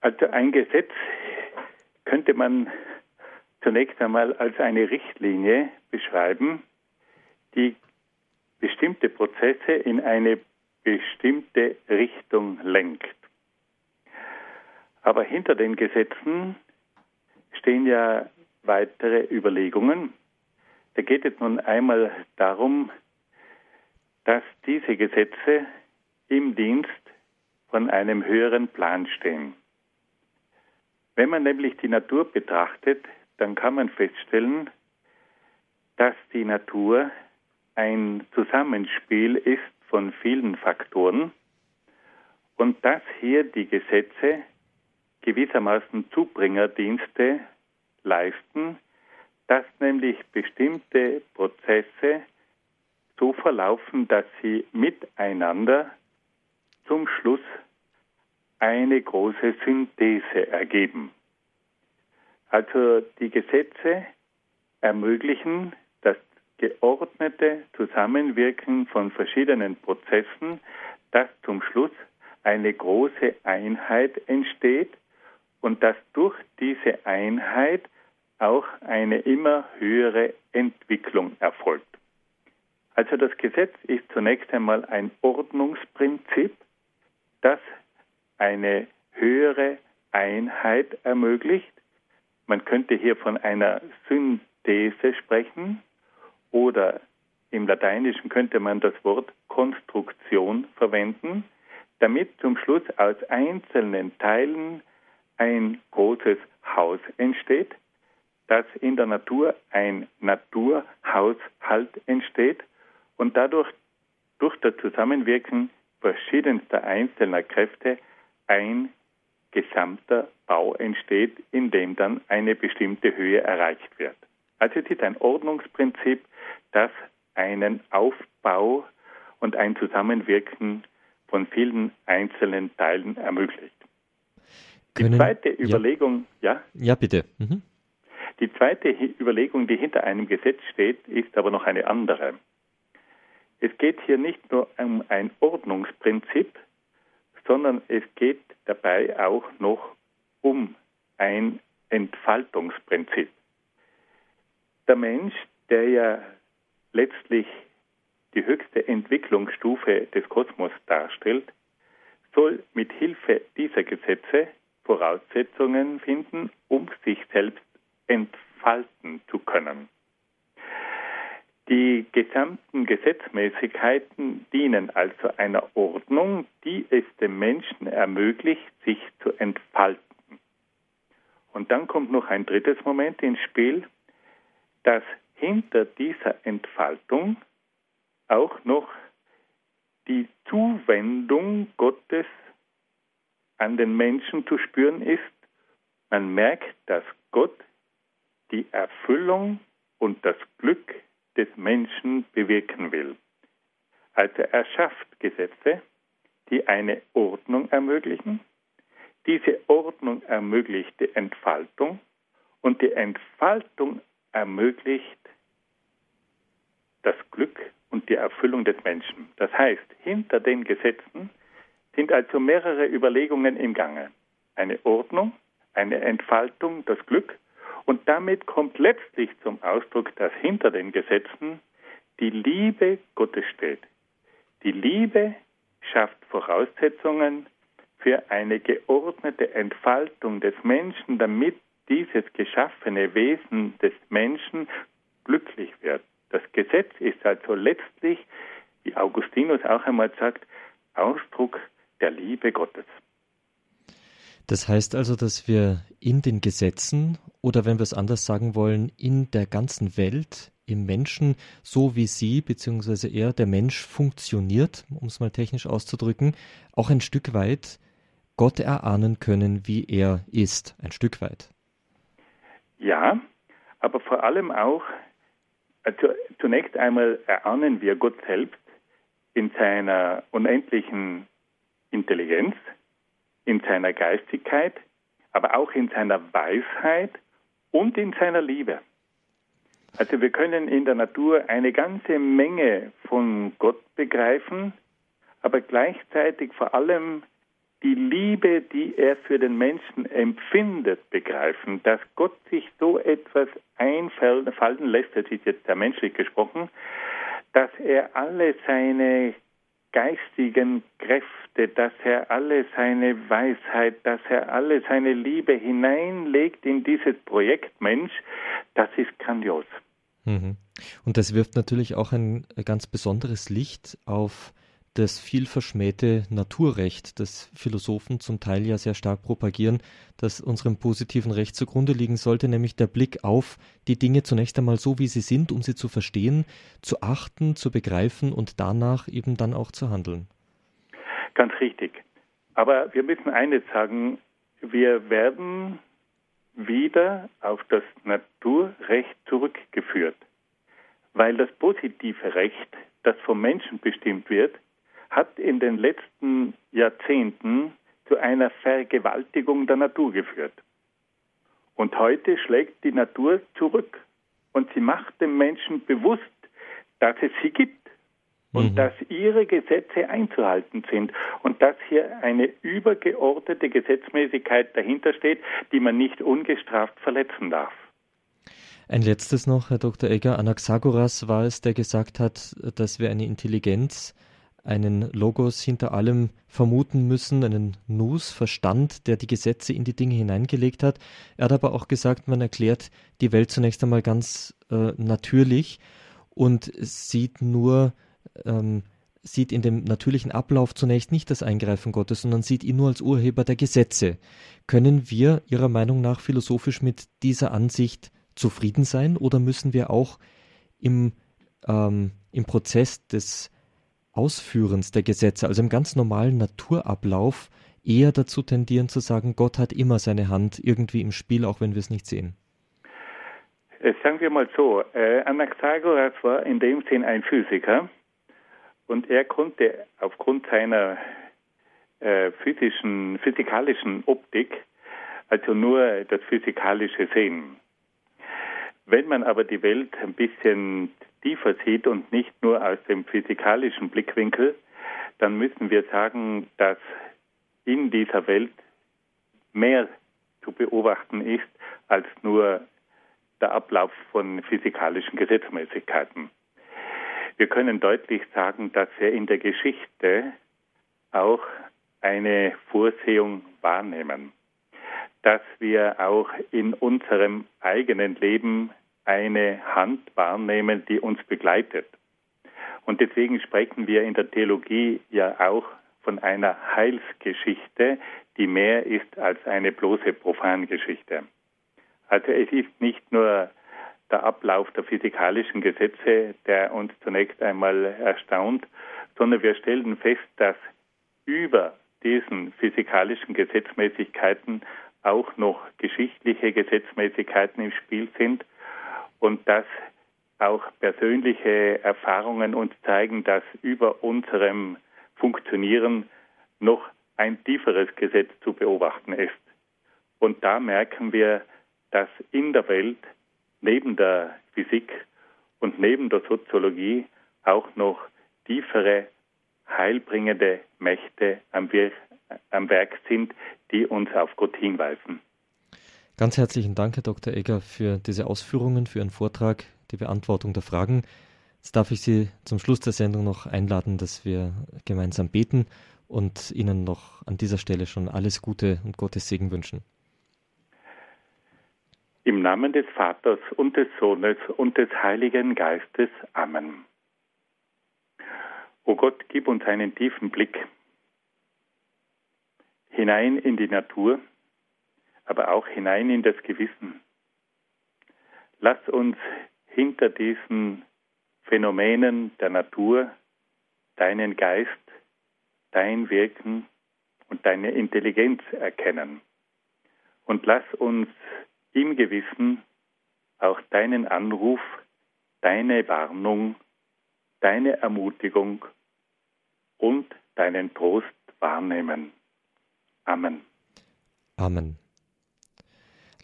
Also ein Gesetz könnte man zunächst einmal als eine Richtlinie beschreiben, die bestimmte Prozesse in eine bestimmte Richtung lenkt. Aber hinter den Gesetzen stehen ja weitere Überlegungen. Da geht es nun einmal darum, dass diese Gesetze im Dienst von einem höheren Plan stehen. Wenn man nämlich die Natur betrachtet, dann kann man feststellen, dass die Natur ein Zusammenspiel ist von vielen Faktoren und dass hier die Gesetze gewissermaßen Zubringerdienste leisten, dass nämlich bestimmte Prozesse so verlaufen, dass sie miteinander zum Schluss eine große Synthese ergeben. Also die Gesetze ermöglichen geordnete Zusammenwirken von verschiedenen Prozessen, dass zum Schluss eine große Einheit entsteht und dass durch diese Einheit auch eine immer höhere Entwicklung erfolgt. Also das Gesetz ist zunächst einmal ein Ordnungsprinzip, das eine höhere Einheit ermöglicht. Man könnte hier von einer Synthese sprechen oder im Lateinischen könnte man das Wort Konstruktion verwenden, damit zum Schluss aus einzelnen Teilen ein großes Haus entsteht, dass in der Natur ein Naturhaushalt entsteht und dadurch durch das Zusammenwirken verschiedenster einzelner Kräfte ein gesamter Bau entsteht, in dem dann eine bestimmte Höhe erreicht wird. Also es ist ein Ordnungsprinzip, das einen Aufbau und ein Zusammenwirken von vielen einzelnen Teilen ermöglicht. Können, die zweite Überlegung, ja? Ja, bitte. Mhm. Die zweite Überlegung, die hinter einem Gesetz steht, ist aber noch eine andere. Es geht hier nicht nur um ein Ordnungsprinzip, sondern es geht dabei auch noch um ein Entfaltungsprinzip. Der Mensch, der ja letztlich die höchste Entwicklungsstufe des Kosmos darstellt, soll mit Hilfe dieser Gesetze Voraussetzungen finden, um sich selbst entfalten zu können. Die gesamten Gesetzmäßigkeiten dienen also einer Ordnung, die es dem Menschen ermöglicht, sich zu entfalten. Und dann kommt noch ein drittes Moment ins Spiel, dass hinter dieser Entfaltung auch noch die Zuwendung Gottes an den Menschen zu spüren ist. Man merkt, dass Gott die Erfüllung und das Glück des Menschen bewirken will. Also er schafft Gesetze, die eine Ordnung ermöglichen. Diese Ordnung ermöglicht die Entfaltung und die Entfaltung ermöglicht das Glück und die Erfüllung des Menschen. Das heißt, hinter den Gesetzen sind also mehrere Überlegungen im Gange. Eine Ordnung, eine Entfaltung, das Glück und damit kommt letztlich zum Ausdruck, dass hinter den Gesetzen die Liebe Gottes steht. Die Liebe schafft Voraussetzungen für eine geordnete Entfaltung des Menschen, damit dieses geschaffene Wesen des Menschen glücklich wird. Das Gesetz ist also letztlich, wie Augustinus auch einmal sagt, Ausdruck der Liebe Gottes. Das heißt also, dass wir in den Gesetzen oder wenn wir es anders sagen wollen, in der ganzen Welt, im Menschen, so wie sie bzw. er, der Mensch funktioniert, um es mal technisch auszudrücken, auch ein Stück weit Gott erahnen können, wie er ist, ein Stück weit. Ja, aber vor allem auch, also zunächst einmal erahnen wir Gott selbst in seiner unendlichen Intelligenz, in seiner Geistigkeit, aber auch in seiner Weisheit und in seiner Liebe. Also wir können in der Natur eine ganze Menge von Gott begreifen, aber gleichzeitig vor allem die Liebe, die er für den Menschen empfindet, begreifen, dass Gott sich so etwas einfallen lässt, das ist jetzt der menschlich gesprochen, dass er alle seine geistigen Kräfte, dass er alle seine Weisheit, dass er alle seine Liebe hineinlegt in dieses Projekt Mensch, das ist grandios. Mhm. Und das wirft natürlich auch ein ganz besonderes Licht auf das viel verschmähte Naturrecht, das Philosophen zum Teil ja sehr stark propagieren, das unserem positiven Recht zugrunde liegen sollte, nämlich der Blick auf die Dinge zunächst einmal so, wie sie sind, um sie zu verstehen, zu achten, zu begreifen und danach eben dann auch zu handeln. Ganz richtig. Aber wir müssen eines sagen, wir werden wieder auf das Naturrecht zurückgeführt, weil das positive Recht, das vom Menschen bestimmt wird, hat in den letzten Jahrzehnten zu einer Vergewaltigung der Natur geführt. Und heute schlägt die Natur zurück und sie macht dem Menschen bewusst, dass es sie gibt und mhm. dass ihre Gesetze einzuhalten sind und dass hier eine übergeordnete Gesetzmäßigkeit dahinter steht, die man nicht ungestraft verletzen darf. Ein letztes noch, Herr Dr. Egger. Anaxagoras war es, der gesagt hat, dass wir eine Intelligenz, einen Logos hinter allem vermuten müssen, einen Nus, Verstand, der die Gesetze in die Dinge hineingelegt hat. Er hat aber auch gesagt, man erklärt die Welt zunächst einmal ganz äh, natürlich und sieht nur, ähm, sieht in dem natürlichen Ablauf zunächst nicht das Eingreifen Gottes, sondern sieht ihn nur als Urheber der Gesetze. Können wir Ihrer Meinung nach philosophisch mit dieser Ansicht zufrieden sein oder müssen wir auch im, ähm, im Prozess des Ausführens der Gesetze, also im ganz normalen Naturablauf, eher dazu tendieren zu sagen, Gott hat immer seine Hand irgendwie im Spiel, auch wenn wir es nicht sehen? Äh, sagen wir mal so, äh, Anaxagoras war in dem Sinn ein Physiker und er konnte aufgrund seiner äh, physischen, physikalischen Optik also nur das Physikalische sehen. Wenn man aber die Welt ein bisschen tiefer sieht und nicht nur aus dem physikalischen Blickwinkel, dann müssen wir sagen, dass in dieser Welt mehr zu beobachten ist als nur der Ablauf von physikalischen Gesetzmäßigkeiten. Wir können deutlich sagen, dass wir in der Geschichte auch eine Vorsehung wahrnehmen, dass wir auch in unserem eigenen Leben eine Hand wahrnehmen, die uns begleitet. Und deswegen sprechen wir in der Theologie ja auch von einer Heilsgeschichte, die mehr ist als eine bloße Profangeschichte. Also es ist nicht nur der Ablauf der physikalischen Gesetze, der uns zunächst einmal erstaunt, sondern wir stellen fest, dass über diesen physikalischen Gesetzmäßigkeiten auch noch geschichtliche Gesetzmäßigkeiten im Spiel sind und dass auch persönliche Erfahrungen uns zeigen, dass über unserem Funktionieren noch ein tieferes Gesetz zu beobachten ist. Und da merken wir, dass in der Welt neben der Physik und neben der Soziologie auch noch tiefere heilbringende Mächte am, Werk sind, die uns auf Gott hinweisen. Ganz herzlichen Dank, Herr Dr. Egger, für diese Ausführungen, für Ihren Vortrag, die Beantwortung der Fragen. Jetzt darf ich Sie zum Schluss der Sendung noch einladen, dass wir gemeinsam beten und Ihnen noch an dieser Stelle schon alles Gute und Gottes Segen wünschen. Im Namen des Vaters und des Sohnes und des Heiligen Geistes. Amen. O Gott, gib uns einen tiefen Blick hinein in die Natur, aber auch hinein in das Gewissen. Lass uns hinter diesen Phänomenen der Natur deinen Geist, dein Wirken und deine Intelligenz erkennen. Und lass uns im Gewissen auch deinen Anruf, deine Warnung, deine Ermutigung und deinen Trost wahrnehmen. Amen. Amen.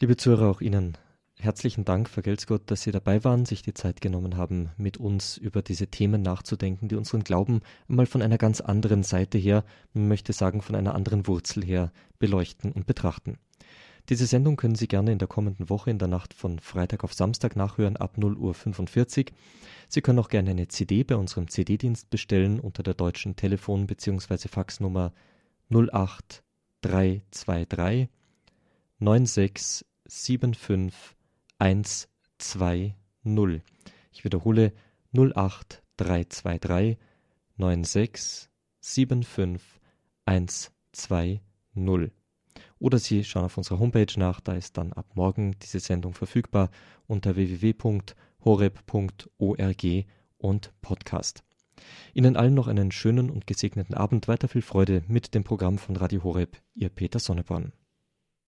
Liebe Zuhörer, auch Ihnen herzlichen Dank, vergelt's Gott, dass Sie dabei waren, sich die Zeit genommen haben, mit uns über diese Themen nachzudenken, die unseren Glauben einmal von einer ganz anderen Seite her, man möchte sagen von einer anderen Wurzel her, beleuchten und betrachten. Diese Sendung können Sie gerne in der kommenden Woche in der Nacht von Freitag auf Samstag nachhören ab 0 Uhr 45. Sie können auch gerne eine CD bei unserem CD-Dienst bestellen unter der deutschen Telefon- bzw. Faxnummer 08323 9675 120. Ich wiederhole 08323 9675 120. Oder Sie schauen auf unserer Homepage nach, da ist dann ab morgen diese Sendung verfügbar unter www.horeb.org und Podcast. Ihnen allen noch einen schönen und gesegneten Abend, weiter viel Freude mit dem Programm von Radio Horeb, Ihr Peter Sonneborn.